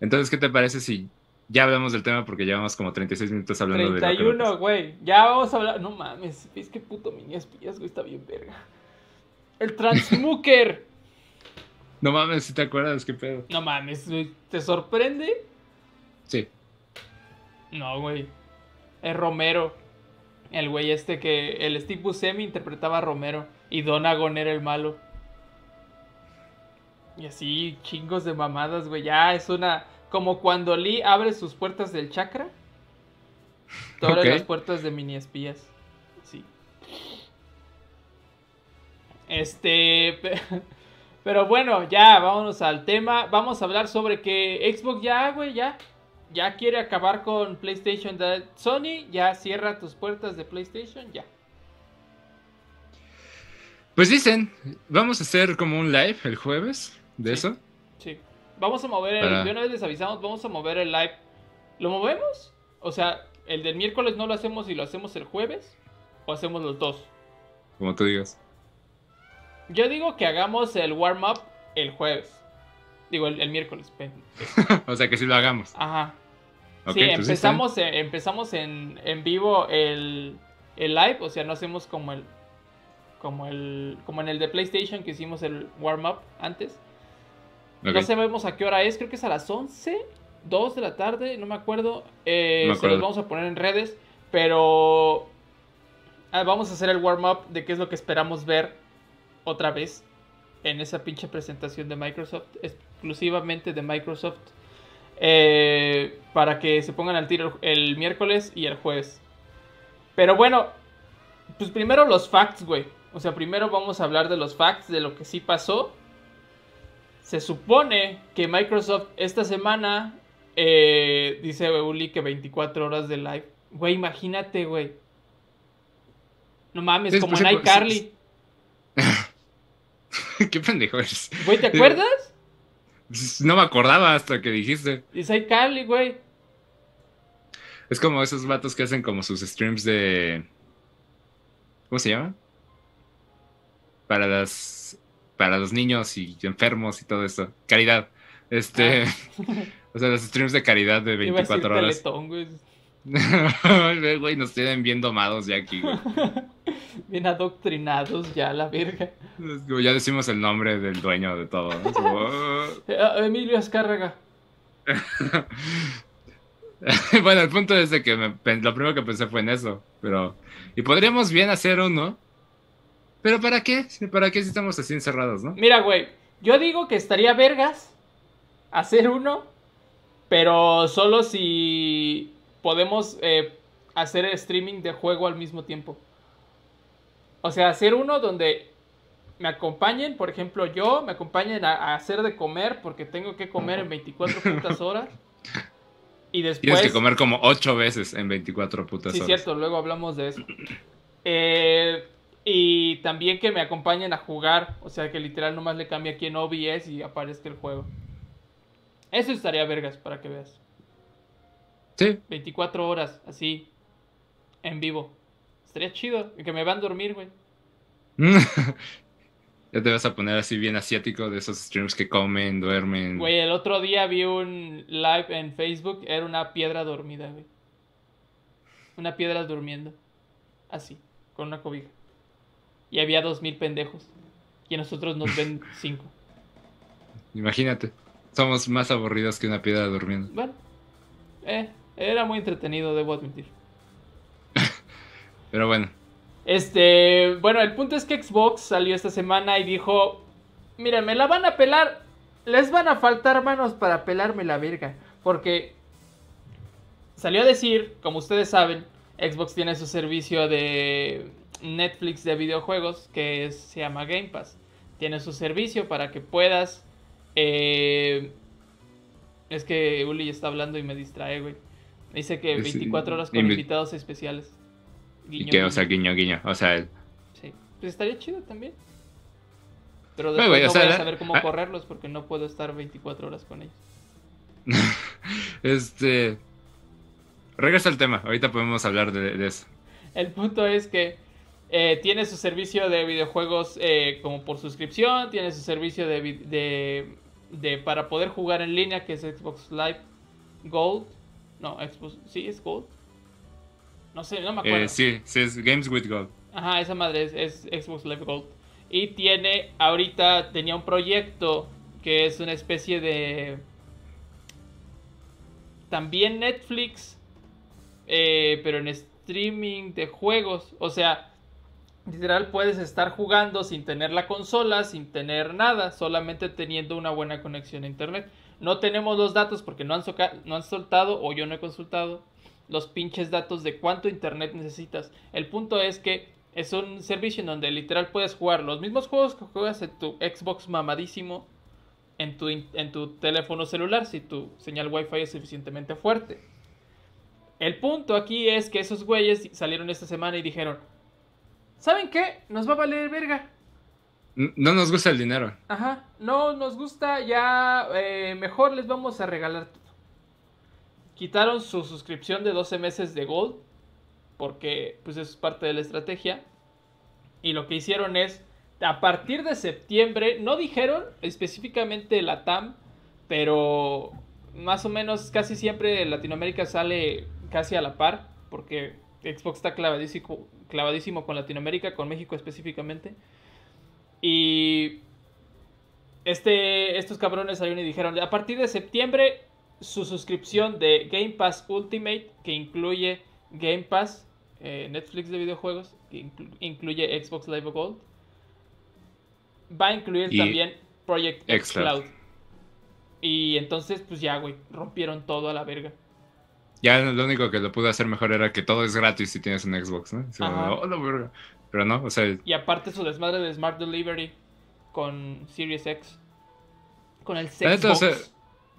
Entonces, ¿qué te parece si ya hablamos del tema? Porque llevamos como 36 minutos hablando de lo que 31, güey. Ya vamos a hablar. No mames, es que puto mini espías, güey, está bien verga. El Transmuker. No mames, si te acuerdas, qué pedo. no mames, ¿te sorprende? Sí. No, güey. Es Romero. El güey este que. El Steve Buscemi interpretaba a Romero. Y Donagon era el malo. Y así, chingos de mamadas, güey. Ya es una. Como cuando Lee abre sus puertas del chakra. Ok. las puertas de mini espías. Sí. Este. pe- Pero bueno, ya, vámonos al tema. Vamos a hablar sobre que Xbox ya, güey, ya. Ya quiere acabar con PlayStation. Sony ya cierra tus puertas de PlayStation, ya. Pues dicen, vamos a hacer como un live el jueves de Sí. eso. Sí. Vamos a mover el. Para- De una vez les avisamos, vamos a mover el live. ¿Lo movemos? O sea, el del miércoles no lo hacemos y lo hacemos el jueves. ¿O hacemos los dos? Como tú digas. Yo digo que hagamos el warm-up el jueves. Digo, el, el miércoles. o sea que sí lo hagamos. Ajá. Sí, empezamos, en, empezamos en, en vivo el, el live, o sea, no hacemos como el como el como en el de PlayStation que hicimos el warm up antes. Ok. No sabemos a qué hora es, creo que es a las 11, 2 de la tarde, no me acuerdo. Eh, No me Se los vamos a poner en redes, pero ah, vamos a hacer el warm up de qué es lo que esperamos ver otra vez en esa pinche presentación de Microsoft, exclusivamente de Microsoft. Eh, para que se pongan al tiro el, miércoles y el jueves. Pero bueno, pues primero los facts, güey. O sea, primero vamos a hablar de los facts, de lo que sí pasó. Se supone que Microsoft esta semana eh, dice Uli que 24 horas de live. Güey, imagínate, güey. No mames, como pues en pues, iCarly. qué pendejo eres. Güey, ¿te acuerdas? No me acordaba hasta que dijiste. Es iCarly, güey. Es como esos vatos que hacen como sus streams de. ¿Cómo se llama? Para las. Para los niños y enfermos y todo esto. Caridad. Este. o sea, los streams de caridad de Ah. Iba a decir 24 horas. Teletón, güey. Güey, nos tienen bien domados ya aquí, güey. Bien adoctrinados ya, la verga. Ya decimos el nombre del dueño de todo. ah, Emilio Azcárraga. bueno, el punto es de que me- lo primero que pensé fue en eso. Pero. Y podríamos bien hacer uno. Pero ¿para qué? ¿Para qué si estamos así encerrados, no? Mira, güey, yo digo que estaría vergas hacer uno, pero solo si podemos eh, hacer streaming de juego al mismo tiempo. O sea, hacer uno donde me acompañen, por ejemplo, yo, me acompañen a, hacer de comer porque tengo que comer en 24 putas horas. Y después... Tienes que comer como 8 veces en 24 putas sí, horas. Sí, cierto, luego hablamos de eso. Eh, y también que me acompañen a jugar, o sea, que literal nomás le cambie aquí en OBS y aparezca el juego. Eso estaría vergas, para que veas. Sí. 24 horas, así, en vivo. Estaría chido, que me van a dormir, güey. ya te vas a poner así bien asiático de esos streams que comen, duermen. Güey, el otro día vi un live en Facebook, era una piedra dormida, güey. Una piedra durmiendo. Así, con una cobija. Y había dos mil pendejos. Y nosotros nos ven cinco. Imagínate. Somos más aburridos que una piedra durmiendo. Bueno, eh, era muy entretenido, debo admitir. Pero bueno. Este, bueno, el punto es que Xbox salió esta semana y dijo, miren, me la van a pelar, les van a faltar manos para pelarme la verga. Porque salió a decir, como ustedes saben, Xbox tiene su servicio de Netflix de videojuegos que se llama Game Pass. Tiene su servicio para que puedas... Eh, es que Uli está hablando y me distrae, güey. Dice que 24 horas con invitados especiales. y que, o sea, guiño, guiño. O sea, él. Sí. Pues estaría chido también. Pero después no voy a saber cómo ah. correrlos porque no puedo estar 24 horas con ellos. este. Regresa al tema. Ahorita podemos hablar de eso. El punto es que eh, tiene su servicio de videojuegos eh, como por suscripción, tiene su servicio de, de, para poder jugar en línea que es Xbox Live Gold. No, Xbox, sí, es Gold. No sé, no me acuerdo. Eh, sí, sí, es Games with Gold. Ajá, esa madre es, es Xbox Live Gold. Y tiene, ahorita tenía un proyecto que es una especie de... También Netflix, pero en streaming de juegos. O sea, Literal puedes estar jugando sin tener la consola, sin tener nada, solamente teniendo una buena conexión a internet. No tenemos los datos porque no han, soltado o yo no he consultado los pinches datos de cuánto internet necesitas. El punto es que es un servicio en donde literal puedes jugar los mismos juegos que juegas en tu Xbox mamadísimo en tu, en tu teléfono celular si tu señal Wi-Fi es suficientemente fuerte. El punto aquí es que esos güeyes salieron esta semana y dijeron, ¿saben qué? Nos va a valer verga. No nos gusta el dinero. Ajá, no nos gusta, ya eh, mejor les vamos a regalar todo. Quitaron su suscripción de 12 meses de Gold, porque pues es parte de la estrategia. Y lo que hicieron es, a partir de septiembre, no dijeron específicamente la TAM, pero más o menos casi siempre Latinoamérica sale casi a la par, porque Xbox está clavadísimo, clavadísimo con Latinoamérica, con México específicamente. Y este, estos cabrones salieron y dijeron, a partir de septiembre, su suscripción de Game Pass Ultimate, que incluye Game Pass, eh, Netflix de videojuegos, que incluye Xbox Live Gold, va a incluir también Project X Cloud. Y entonces, pues ya, güey, rompieron todo a la verga. Ya lo único que lo pudo hacer mejor era que todo es gratis si tienes un Xbox, ¿no? Oh, Pero no, o sea. Y aparte su desmadre de Smart Delivery con Series X. Con el Xbox.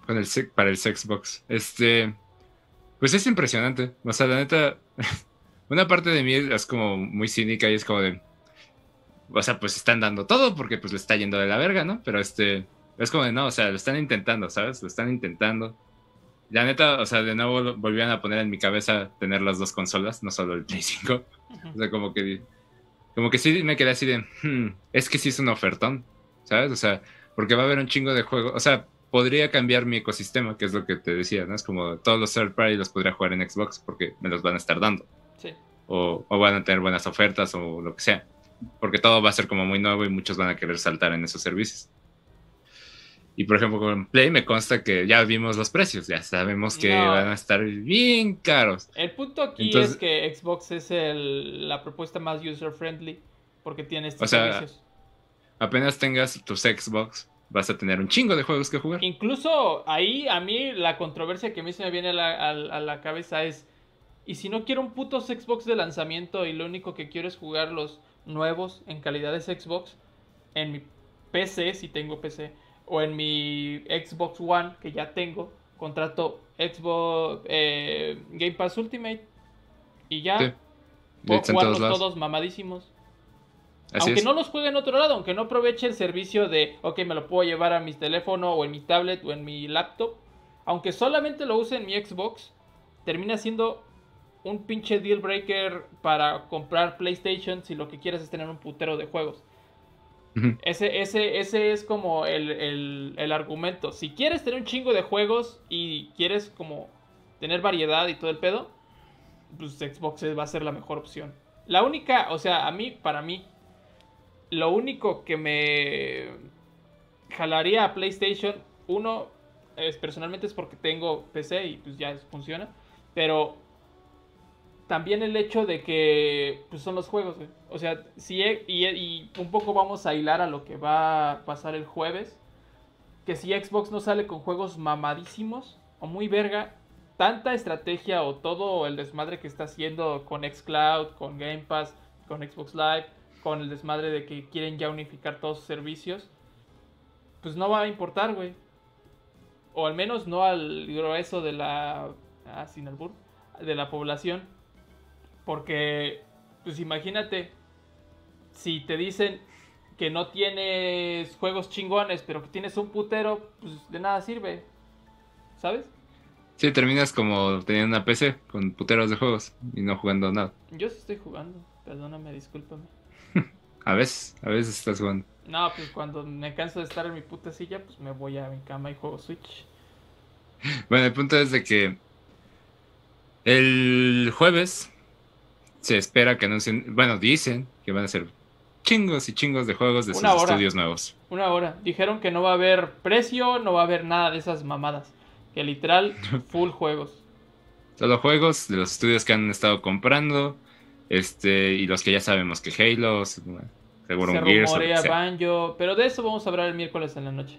con el para el Xbox. Este. Pues es impresionante. O sea, la neta. una parte de mí es como muy cínica y es como de. O sea, pues están dando todo porque pues le está yendo de la verga, ¿no? Pero este. Es como de no, o sea, lo están intentando, ¿sabes? Lo están intentando la neta, o sea, de nuevo volvían a poner en mi cabeza tener las dos consolas, no solo el Play 5. O sea, como que, como que sí me quedé así de, hmm, es que sí es un ofertón, ¿sabes? O sea, porque va a haber un chingo de juegos, o sea, podría cambiar mi ecosistema, que es lo que te decía, ¿no? Es como todos los third party los podría jugar en Xbox porque me los van a estar dando. Sí. O, o van a tener buenas ofertas o lo que sea. Porque todo va a ser como muy nuevo y muchos van a querer saltar en esos servicios. Y por ejemplo, con Play me consta que ya vimos los precios, ya sabemos que van a estar bien caros. El punto aquí es que Xbox es el, la propuesta más user friendly porque tiene estos o sea, Apenas tengas tus Xbox, vas a tener un chingo de juegos que jugar. Incluso ahí a mí la controversia que a mí se me viene a la, a la cabeza es Y si no quiero un puto Xbox de lanzamiento y lo único que quiero es jugar los nuevos en calidad de Xbox en mi PC, si tengo PC, o en mi Xbox One, que ya tengo, contrato Xbox eh, Game Pass Ultimate y ya Sí. puedo jugarlos todos mamadísimos. Así aunque es. no los juegue en otro lado, aunque no aproveche el servicio de, ok, me lo puedo llevar a mi teléfono o en mi tablet o en mi laptop, aunque solamente lo use en mi Xbox, termina siendo un pinche deal breaker para comprar PlayStation si lo que quieres es tener un putero de juegos. Ese, ese, ese es como el, el- el argumento. Si quieres tener un chingo de juegos y quieres como tener variedad y todo el pedo, pues Xbox va a ser la mejor opción. La única, o sea, a mí, para mí, lo único que me jalaría a PlayStation, uno, es, personalmente es porque tengo PC y pues ya funciona, pero también el hecho de que pues son los juegos, güey. O sea, si e- y, y un poco vamos a hilar a lo que va a pasar el jueves, que si Xbox no sale con juegos mamadísimos o muy verga, tanta estrategia o todo el desmadre que está haciendo con xCloud, con Game Pass, con Xbox Live, con el desmadre de que quieren ya unificar todos sus servicios, pues no va a importar, güey. O al menos no al grueso de la ah, sin albur, de la población. Porque, pues imagínate, si te dicen que no tienes juegos chingones, pero que tienes un putero, pues de nada sirve. ¿Sabes? Sí, terminas como teniendo una PC con puteros de juegos y no jugando nada. Yo sí estoy jugando, perdóname, discúlpame. A veces, a veces estás jugando. No, pues cuando me canso de estar en mi puta silla, pues me voy a mi cama y juego Switch. Bueno, el punto es de que el jueves se espera que anuncien, bueno, dicen que van a ser chingos y chingos de juegos de sus Una hora. estudios nuevos. Una hora. Dijeron que no va a haber precio, no va a haber nada de esas mamadas. Que literal, full juegos. Solo juegos de los estudios que han estado comprando, este, y los que ya sabemos que Halo, seguro Se un Gears rumorea. Banjo, pero de eso vamos a hablar el miércoles en la noche.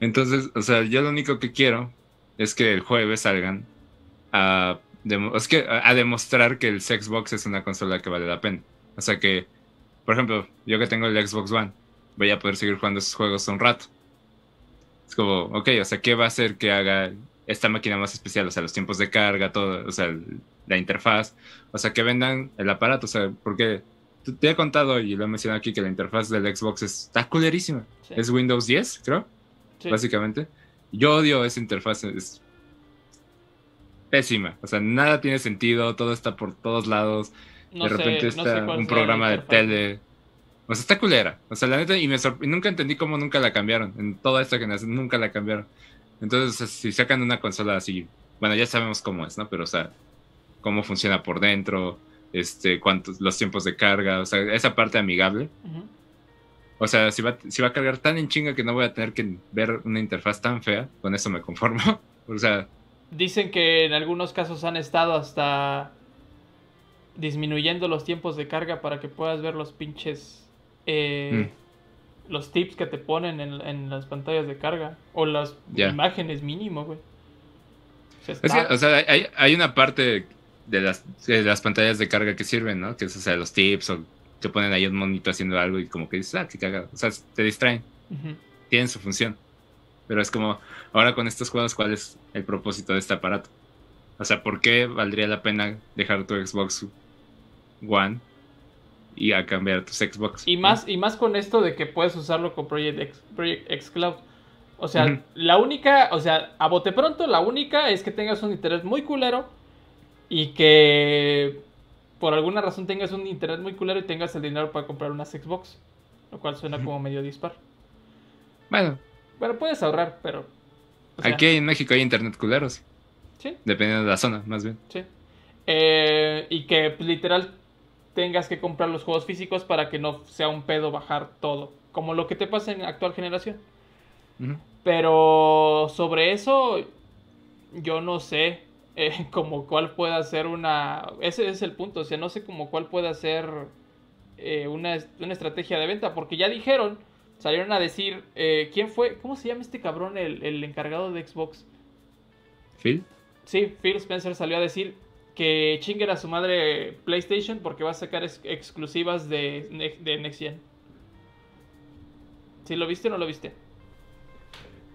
Entonces, o sea, yo lo único que quiero es que el jueves salgan a, es que, a, a demostrar que el Xbox es una consola que vale la pena. O sea que, por ejemplo, yo que tengo el Xbox One, voy a poder seguir jugando esos juegos un rato. Es como, ok, o sea, ¿qué va a hacer que haga esta máquina más especial? O sea, los tiempos de carga, todo, o sea, el- la interfaz. O sea, que vendan el aparato, o sea, porque te- te he contado y lo he mencionado aquí que la interfaz del Xbox está culerísima. Sí. Es Windows 10, creo Sí. básicamente. Yo odio esa interfaz, es pésima. O sea, nada tiene sentido, todo está por todos lados. No de sé- repente no está sé un programa de tele. O sea, está culera. O sea, la neta, y me y nunca entendí cómo nunca la cambiaron. En toda esta generación nunca la cambiaron. Entonces, o sea, si sacan una consola así, bueno, ya sabemos cómo es, ¿no? Pero, o sea, cómo funciona por dentro, este, cuántos, los tiempos de carga, o sea, esa parte amigable. O sea, si va, si va a cargar tan en chinga que no voy a tener que ver una interfaz tan fea, con eso me conformo. O sea, Dicen que en algunos casos han estado hasta disminuyendo los tiempos de carga para que puedas ver los pinches eh, Mm. los tips que te ponen en, en las pantallas de carga o las imágenes mínimo, güey. O sea, es que, está- o sea, hay, hay una parte de las, de las pantallas de carga que sirven, ¿no? Que es, o sea, los tips o que ponen ahí un monito haciendo algo y como que dices, ah, qué cagado. O sea, te distraen, tienen su función. Pero es como, ahora con estos juegos, ¿cuál es el propósito de este aparato? O sea, ¿por qué valdría la pena dejar tu Xbox One y a cambiar tus Xbox? Y más, y más con esto de que puedes usarlo con Project X, Project X Cloud. O sea, la única, o sea, a bote pronto, la única es que tengas un internet muy culero y que por alguna razón tengas un internet muy culero y tengas el dinero para comprar unas Xbox. Lo cual suena como medio dispar. Bueno, Bueno, puedes ahorrar, pero. o sea, aquí en México hay internet culeros. Sí, Dependiendo de la zona, más bien. sí. Eh, y que pues, literal tengas que comprar los juegos físicos para que no sea un pedo bajar todo. Como lo que te pasa en la actual generación. Pero sobre eso, yo no sé eh, como cuál pueda ser una... Ese es el punto, o sea, no sé como cuál pueda ser eh, una, una estrategia de venta, porque ya dijeron, salieron a decir, eh, ¿quién fue? ¿Cómo se llama este cabrón, el, el encargado de Xbox? Phil. Sí, Phil Spencer salió a decir que chinguen a su madre PlayStation porque va a sacar ex- exclusivas de, de Next Gen. ¿Sí lo viste o no lo viste?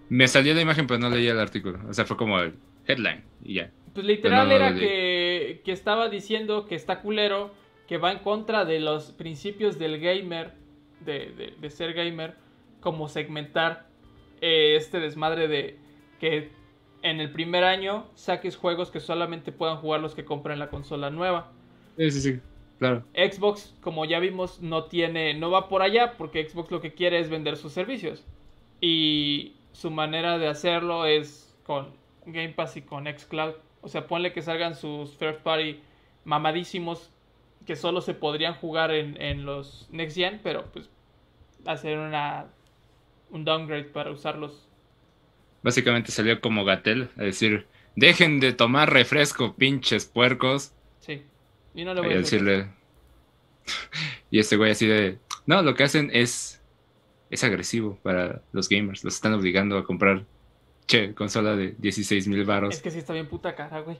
Me salió la imagen, pero no leí el artículo. O sea, fue como el headline y ya. Pues literal no, era que, que estaba diciendo que está culero, que va en contra de los principios del gamer, de, de- de ser gamer, como segmentar eh, este desmadre de que en el primer año saques juegos que solamente puedan jugar los que compren la consola nueva. Sí, sí, sí. Claro. Xbox, como ya vimos, no tiene, no va por allá porque Xbox lo que quiere es vender sus servicios. Y su manera de hacerlo es con Game Pass y con Xcloud. O sea, ponle que salgan sus first party mamadísimos que solo se podrían jugar en, en los Next Gen, pero pues hacer una un downgrade para usarlos. Básicamente salió como Gatel a decir: Dejen de tomar refresco, pinches puercos. Sí. Y no le Y voy a decir. decirle. y este güey así de. No, lo que hacen es. Es agresivo para los gamers. Los están obligando a comprar. Che, consola de 16 mil baros. Es que sí está bien puta cara, güey.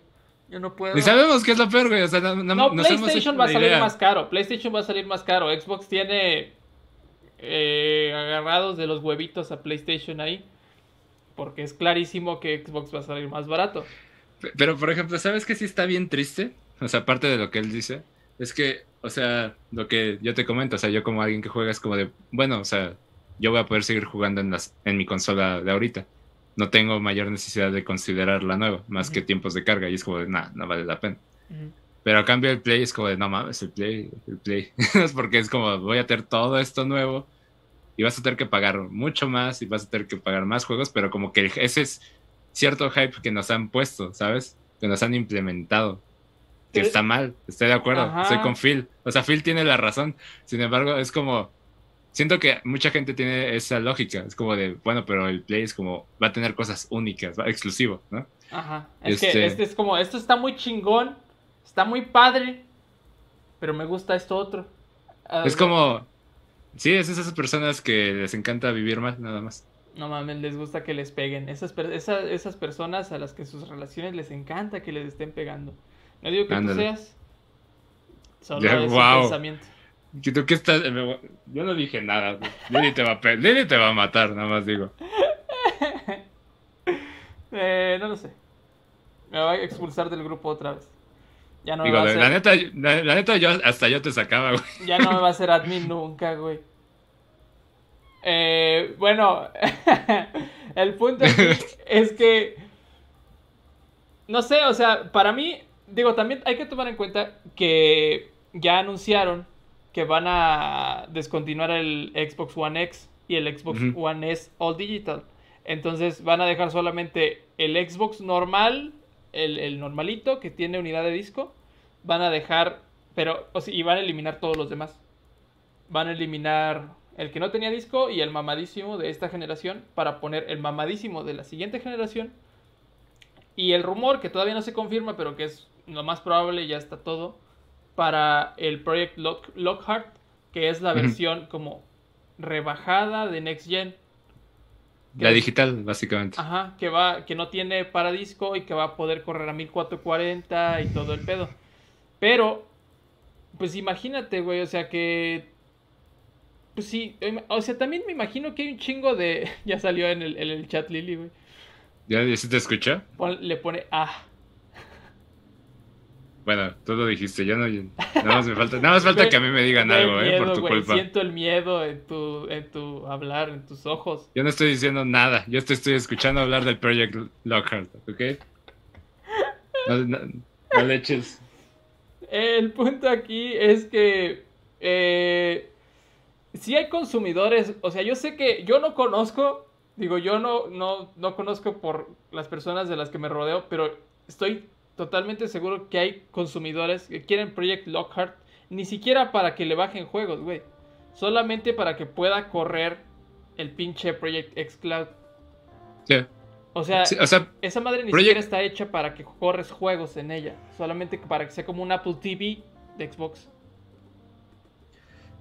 Yo no puedo. Ni sabemos qué es lo peor, güey. O sea, no, no- PlayStation va a salir idea. más caro. PlayStation va a salir más caro. Xbox tiene eh, agarrados de los huevitos a PlayStation ahí. Porque es clarísimo que Xbox va a salir más barato. Pe- Pero, por ejemplo, ¿sabes qué sí está bien triste? O sea, aparte de lo que él dice, es que, o sea, lo que yo te comento, o sea, yo como alguien que juega es como de, bueno, o sea, yo voy a poder seguir jugando en, las, en mi consola de ahorita. No tengo mayor necesidad de considerar la nueva, más que tiempos de carga, y es como de, nah, no vale la pena. Pero a cambio el Play es como de, no mames, el Play, el Play. es porque es como, voy a tener todo esto nuevo y vas a tener que pagar mucho más y vas a tener que pagar más juegos, pero como que ese es cierto hype que nos han puesto, ¿sabes? Que nos han implementado. Que está mal, estoy de acuerdo, Ajá. estoy con Phil. O sea, Phil tiene la razón. Sin embargo, es como, siento que mucha gente tiene esa lógica. Es como de, bueno, pero el Play es como, va a tener cosas únicas, va- exclusivo, ¿no? Ajá. Es que Este- este es como, esto está muy chingón, está muy padre, pero me gusta esto otro. Ah, Es como, sí, es esas personas que les encanta vivir mal, nada más. No mames, les gusta que les peguen. Esas, per- esa- esas personas a las que sus relaciones les encanta que les estén pegando. No digo que Ándale. tú seas. Solo es guau. un pensamiento. ¿Y ¿Tú qué estás? me voy- Yo no dije nada. Lili te va a Lili te va a matar, nada más digo. Eh, no lo sé. Me va a expulsar del grupo otra vez. Ya no, me Digo, va a hacer, la neta, la, la neta, yo hasta yo te sacaba, güey. ya no me va a hacer admin nunca, güey. Eh, bueno, el punto es que, no sé, o sea, para mí, digo, también hay que tomar en cuenta que ya anunciaron que van a descontinuar el Xbox One X y el Xbox. One S All Digital. Entonces van a dejar solamente el Xbox normal, el, el normalito que tiene unidad de disco. Van a dejar, pero, o sea, y van a eliminar todos los demás. Van a eliminar el que no tenía disco y el mamadísimo de esta generación para poner el mamadísimo de la siguiente generación. Y el rumor, que todavía no se confirma, pero que es lo más probable, ya está todo, para el Project Lock- Lockhart, que es la versión como rebajada de Next Gen. La es- digital, básicamente. Ajá, que va, que no tiene para disco y que va a poder correr a 1440 y todo el pedo. Pero, pues imagínate, güey, o sea que. Pues sí, im- o sea, también me imagino que hay un chingo de. Ya salió en el, en el chat Lili, güey. ¿Ya sí te escuchó? Pon- le pone ah. Bueno, tú lo dijiste, ya no. Nada más me falta, nada más falta que a mí me digan algo, eh, por tu güey, culpa. Siento el miedo en tu, en tu hablar, en tus ojos. Yo no estoy diciendo nada, yo te estoy escuchando hablar del Project Lockhart, ¿ok? No, no, no le eches. El punto aquí es que eh, si hay consumidores, o sea, yo sé que yo no conozco, digo, yo no, no, no conozco por las personas de las que me rodeo, pero estoy totalmente seguro que hay consumidores que quieren Project Lockhart, ni siquiera para que le bajen juegos, güey, solamente para que pueda correr el pinche Project X Cloud. Sí, O sea, sí, o sea, esa madre ni Project- siquiera está hecha para que corres juegos en ella. Solamente para que sea como un Apple TV de Xbox.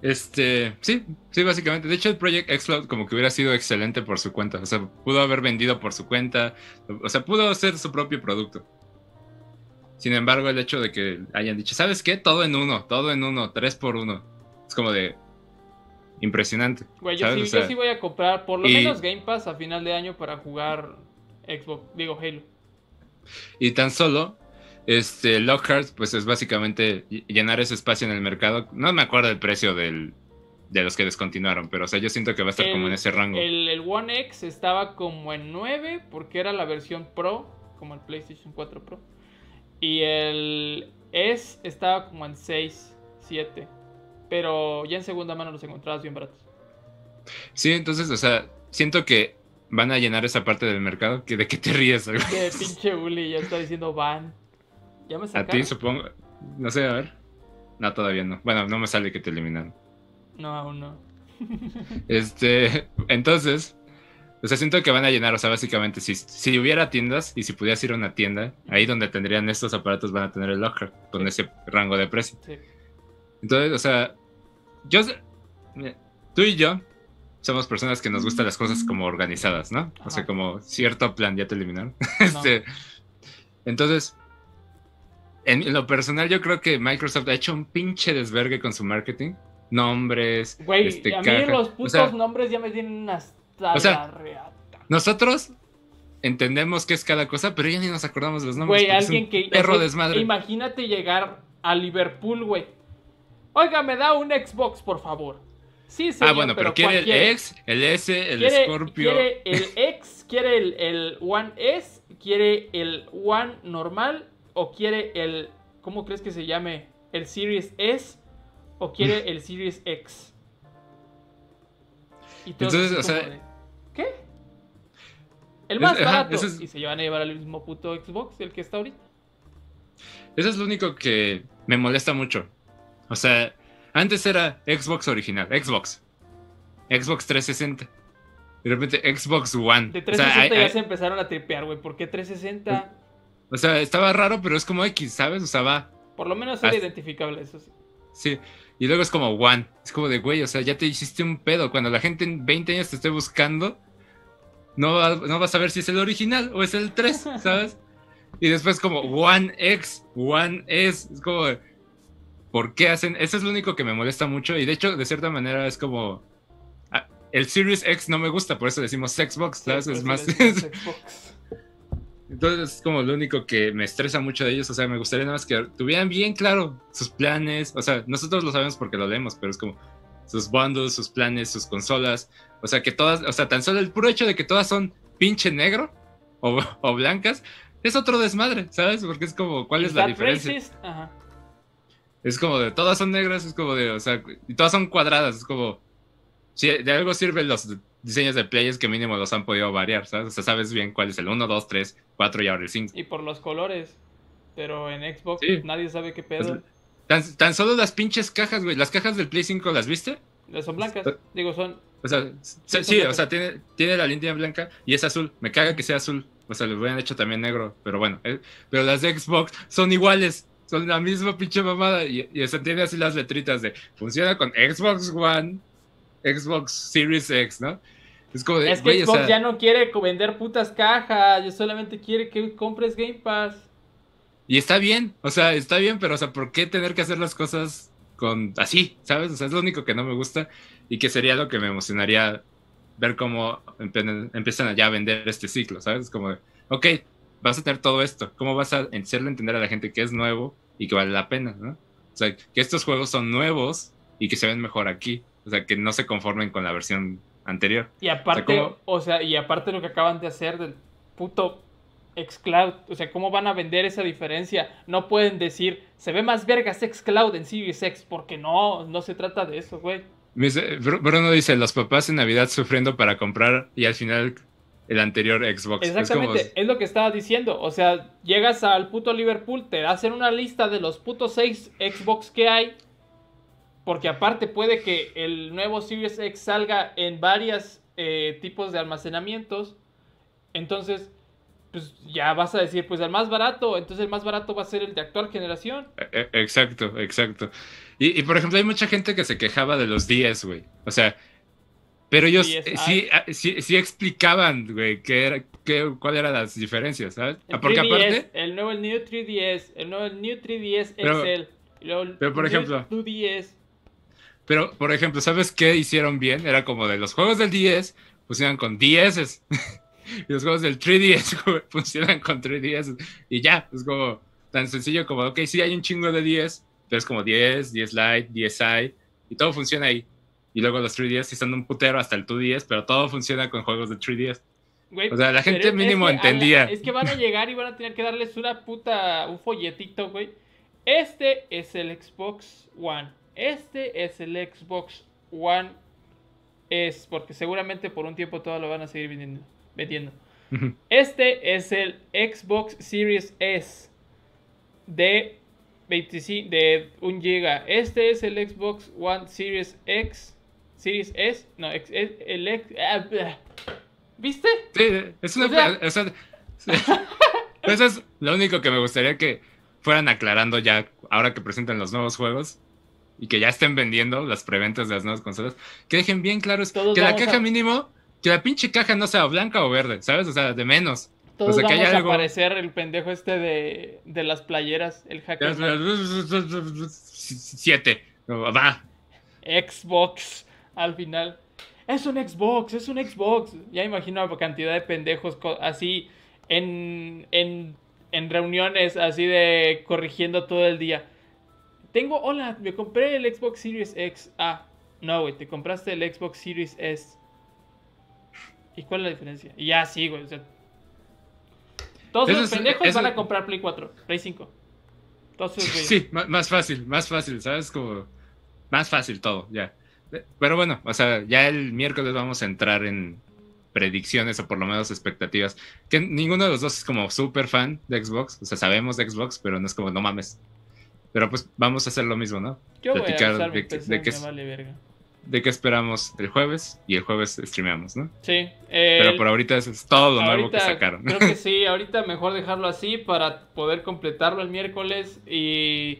Este, sí, sí, básicamente. De hecho, el Project Xcloud como que hubiera sido excelente por su cuenta. O sea, pudo haber vendido por su cuenta. O sea, pudo ser su propio producto. Sin embargo, el hecho de que hayan dicho, ¿sabes qué? Todo en uno, todo en uno, tres por uno. Es como de impresionante. Güey, yo, sí, ¿sabes? O sea, yo sí voy a comprar por lo y- menos Game Pass a final de año para jugar Xbox, digo Halo. Y tan solo, este, Lockhart, pues es básicamente ll- llenar ese espacio en el mercado. No me acuerdo el precio del, de los que descontinuaron, pero o sea, yo siento que va a estar como en ese rango. El, el One X estaba como en 9 porque era la versión Pro, como el PlayStation 4 Pro. Y el S estaba como en 6, 7. Pero ya en segunda mano los encontrabas bien baratos. Sí, entonces, o sea, siento que van a llenar esa parte del mercado. Que, ¿De qué te ríes? De pinche Uli ya está diciendo van. Ya me A ti, supongo. No sé, a ver. No, todavía no. Bueno, no me sale que te eliminaron. No, aún no. Este, entonces, o sea, siento que van a llenar, o sea, básicamente, si, si hubiera tiendas y si pudieras ir a una tienda, ahí donde tendrían estos aparatos van a tener el locker con ese rango de precio. Sí. Entonces, o sea, yo, mira, tú y yo somos personas que nos gustan las cosas como organizadas, ¿no? O sea, como cierto plan, ya te eliminaron. No. Este, entonces, en lo personal, yo creo que Microsoft ha hecho un pinche desvergue con su marketing. Nombres, Güey, este, a mí caja. los O putos sea, nombres ya me tienen hasta o sea, nosotros entendemos qué es cada cosa, pero ya ni nos acordamos los nombres. Güey, es alguien un que. Perro o sea, desmadre. Imagínate llegar a Liverpool, güey. Oiga, me da un Xbox, por favor. Sí, señor, ah, bueno, pero, quiere ¿cuál el quiere? X, el S, el quiere, Scorpio. quiere el X, quiere el, el One S, quiere el One normal o quiere el ¿cómo crees que se llame? El Series S o quiere el Series X. Y Entonces, o sea, de, ¿qué? El más Es- barato es- y se van a llevar al mismo puto Xbox, el que está ahorita. Eso es lo único que me molesta mucho. O sea, antes era Xbox original, Xbox. Xbox 360. De repente Xbox One. De O sea, 360 hay- ya hay- se empezaron a tripear, güey. ¿Por qué 360? o sea, estaba raro, pero es como X, ¿sabes? O sea, va. Por lo menos era identificable, eso sí. Sí. Y luego es como One. Es como de, güey, o sea, ya te hiciste un pedo. Cuando la gente en 20 años te esté buscando, no, va- no vas a ver si es el original o es el 3, ¿sabes? Y después como One X, One S. Es como, ¿por qué hacen? Eso es lo único que me molesta mucho. Y de hecho, de cierta manera, es como... ah, El Series X no me gusta, por eso decimos Xbox, ¿sabes? Sí, es más... Xbox. Entonces es como lo único que me estresa mucho de ellos. O sea, me gustaría nada más que tuvieran bien claro sus planes. O sea, nosotros lo sabemos porque lo leemos, pero es como sus bundles, sus planes, sus consolas. O sea, que todas, o sea, tan solo el puro hecho de que todas son pinche negro o, o blancas es otro desmadre, ¿sabes? Porque es como, ¿cuál es la diferencia? Ajá. Es como de todas son negras, es como de, o sea, y todas son cuadradas, es como. Si de algo sirven los diseños de players que mínimo los han podido variar, ¿sabes? O sea, sabes bien cuál es el 1, 2, 3, 4 y ahora el 5. Y por los colores. Pero en Xbox Sí. nadie sabe qué pedo. Tan, tan solo las pinches cajas, güey. Las cajas del Play 5, ¿las viste? Son blancas. Digo, son. O sea, sí, o sea, tiene, tiene la línea blanca y es azul. Me caga que sea azul. O sea, le hubieran hecho también negro, pero bueno. eh, pero las de Xbox son iguales. Son la misma pinche mamada. Y, y se tiene así las letritas de funciona con Xbox One, Xbox Series X, ¿no? Es como de. Es que o Xbox sea, ya no quiere vender putas cajas. Ya solamente quiere que compres Game Pass. Y está bien, o sea, está bien, pero, o sea, ¿por qué tener que hacer las cosas con así, ¿sabes? O sea, es lo único que no me gusta y que sería lo que me emocionaría ver cómo empe- empiezan a ya vender este ciclo, ¿sabes? Como, ok, vas a tener todo esto, ¿cómo vas a hacerle entender a la gente que es nuevo y que vale la pena, ¿no? O sea, que estos juegos son nuevos y que se ven mejor aquí, o sea, que no se conformen con la versión anterior. Y aparte, ¿cómo? o sea, y aparte lo que acaban de hacer del puto xCloud, o sea, ¿cómo van a vender esa diferencia? No pueden decir, se ve más vergas xCloud en Series X, porque no, no se trata de eso, güey. Bruno dice, los papás en Navidad sufriendo para comprar y al final el anterior Xbox. Es como- Exactamente, es, lo que estaba diciendo, o sea, llegas al puto Liverpool, te hacen una lista de los putos 6 Xbox que hay, porque aparte puede que el nuevo Series X salga en varios tipos de almacenamientos, entonces, pues ya vas a decir, pues el más barato, entonces el más barato va a ser el de actual generación. E- e- Exacto, exacto. Y, y, por ejemplo, hay mucha gente que se quejaba de los 10, güey. O sea, Pero ellos sí, ah, sí, sí explicaban, güey, qué era, qué, cuáles eran las diferencias, ¿sabes? El Ah, Porque 3DS, aparte, el nuevo el New 3DS, el nuevo el New 3DS Pero- luego el pero, por ejemplo- 2DS. pero, por ejemplo, ¿sabes qué hicieron bien? Era como de los juegos del 10 funcionan con 10 y los juegos del 3DS güey, funcionan con 3DS y ya, es como tan sencillo como, ok, sí hay un chingo de 10, pero es como 10, 10 Lite, 10i y todo funciona ahí. Y luego los 3DS sí están un putero hasta el 2DS, pero todo funciona con juegos de 3DS. Güey, O sea, la gente es mínimo que a la- entendía. es que van a llegar y van a tener que darles una puta. Un folletito, güey. Este es el Xbox One. Este es el Xbox One. Es porque seguramente por un tiempo todo lo van a seguir vendiendo. Vendiendo. Este es el Xbox Series S de 25 de 1 GB. Este es el Xbox One Series X. Series S. No, X- es- el X. ah. ¿Viste? Sí, es una. O sea- o sea, sí. eso es lo único que me gustaría que fueran aclarando ya, ahora que presentan los nuevos juegos y que ya estén vendiendo las preventas de las nuevas consolas. Que dejen bien claro es Todos que la caja a- mínimo, que la pinche caja no sea blanca o verde, ¿sabes? O sea, de menos. Todos O sea, que vamos a aparecer el pendejo este de, de las playeras, el hacker. Siete. Va. Xbox al final. Es un Xbox, es un Xbox. Ya imagino la cantidad de pendejos así en, en, en reuniones así de corrigiendo todo el día. Tengo, hola, me compré el Xbox Series X. Ah, no, güey, te compraste el Xbox Series S. ¿Y cuál es la diferencia? Y ya, sí, güey. o sea, todos Eso los es- pendejos eso- van a comprar Play 4, Play 5. Todos esos güeyes. Sí, má- más fácil, más fácil, ¿sabes? Como más fácil todo, ya. Pero bueno, o sea, ya el miércoles vamos a entrar en predicciones o por lo menos expectativas. Que ninguno de los dos es como súper fan de Xbox, o sea, sabemos de Xbox, pero no es como, no mames. Pero pues vamos a hacer lo mismo, ¿no? Yo voy a de de que vale verga. De qué esperamos el jueves y el jueves streameamos, ¿no? Sí. Pero el- por ahorita eso es todo lo nuevo que sacaron. Creo que sí, ahorita mejor dejarlo así para poder completarlo el miércoles y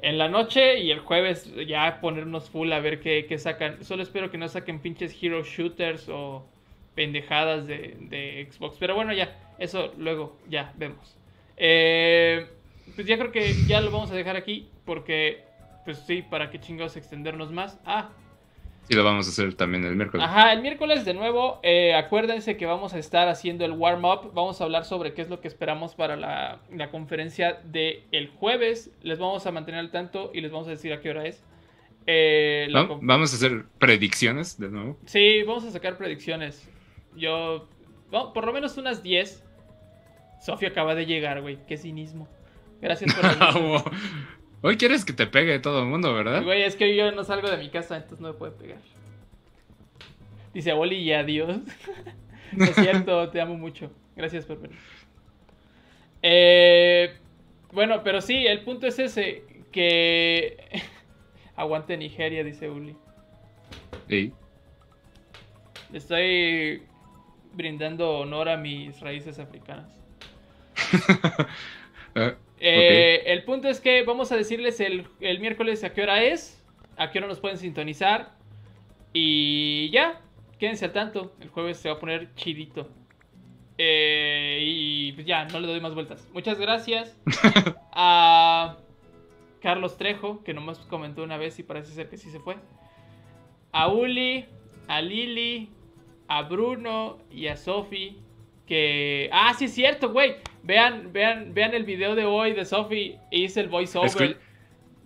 en la noche y el jueves ya ponernos full a ver qué, qué sacan. Solo espero que no saquen pinches hero shooters o pendejadas de, de Xbox. Pero bueno, ya, eso luego ya vemos. Eh, pues ya creo que ya lo vamos a dejar aquí porque, pues sí, para qué chingados extendernos más. Ah, Y lo vamos a hacer también el miércoles. Ajá, el miércoles de nuevo, eh, acuérdense que vamos a estar haciendo el warm-up, vamos a hablar sobre qué es lo que esperamos para la, la conferencia del el jueves, les vamos a mantener al tanto y les vamos a decir a qué hora es. Eh, Vamos a hacer predicciones de nuevo. Sí, vamos a sacar predicciones. Yo, bueno, por lo menos unas 10. Sofía acaba de llegar, güey, qué cinismo. Gracias por. Hoy quieres que te pegue todo el mundo, ¿verdad? Güey, es que yo no salgo de mi casa, entonces no me puede pegar. Dice Oli y adiós. No es cierto, te amo mucho. Gracias por venir. Eh, bueno, pero sí, el punto es ese. Que... Aguante Nigeria, dice Uli. Sí. Estoy brindando honor a mis raíces africanas. Eh, El punto es que vamos a decirles el, el miércoles a qué hora es, a qué hora nos pueden sintonizar. Y ya, quédense al tanto. El jueves se va a poner chidito. Eh, y pues ya, no le doy más vueltas. Muchas gracias a Carlos Trejo, que nomás comentó una vez y parece ser que sí se fue. A Uli, a Lili, a Bruno y a Sofi. Que. Ah, sí es cierto, güey. Vean, vean, vean el video de hoy de Sofi. Hice el voiceover. Escu-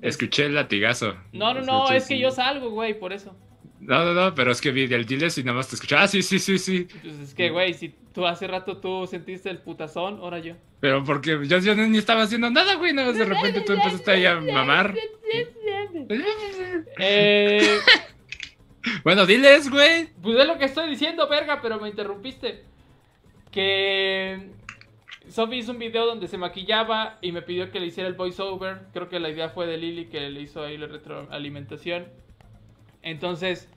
escuché el latigazo. No, no, no, Escuché, es que sí. yo salgo, güey, por eso. No, no, no, pero es que vi el diles y nada más te escuché. Ah, sí, sí, sí, sí. Pues es que, güey, si tú hace rato tú sentiste el putazón, ahora yo. Pero porque yo, yo ni estaba haciendo nada, güey. Nada más de repente tú empezaste ahí a mamar. Eh, Bueno, diles, güey. pues es lo que estoy diciendo, verga, pero me interrumpiste. Que Sophie hizo un video donde se maquillaba y me pidió que le hiciera el voiceover. Creo que la idea fue de Lily que le hizo ahí la retroalimentación. Entonces,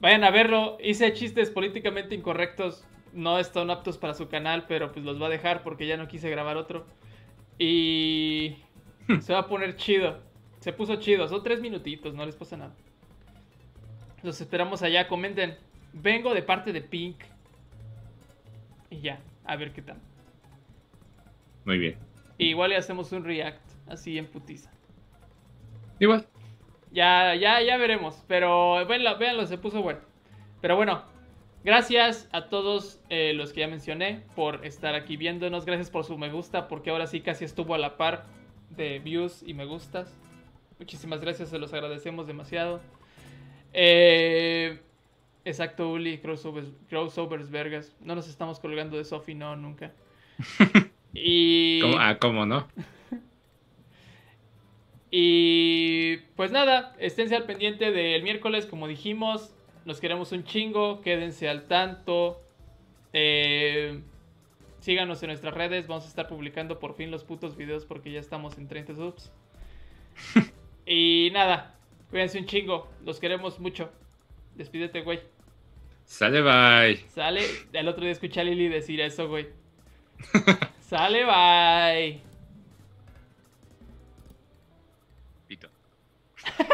vayan a verlo. Hice chistes políticamente incorrectos. No están aptos para su canal, pero pues los va a dejar porque ya no quise grabar otro. Y se va a poner chido. Se puso chido. Son tres minutitos, no les pasa nada. Los esperamos allá. Comenten. vengo de parte de Pink. Y ya, a ver qué tal. Muy bien. igual le hacemos un react, así en putiza. Igual. Ya, ya, ya veremos. Pero véanlo, véanlo, se puso bueno. Pero bueno, gracias a todos eh, los que ya mencioné por estar aquí viéndonos. Gracias por su me gusta, porque ahora sí casi estuvo a la par de views y me gustas. Muchísimas gracias, se los agradecemos demasiado. Eh, exacto, Uli, crossovers, crossovers vergas. No nos estamos colgando de Sophie, no, nunca. y... Ah, ¿cómo no? Y pues nada, esténse al pendiente del miércoles, como dijimos. Nos queremos un chingo, quédense al tanto. Eh, síganos en nuestras redes, vamos a estar publicando por fin los putos videos porque ya estamos en 30 subs. y nada, cuídense un chingo, los queremos mucho. Despídete, güey. Sale, bye. Sale, el otro día escuché a Lili decir eso, güey. Sale, bye.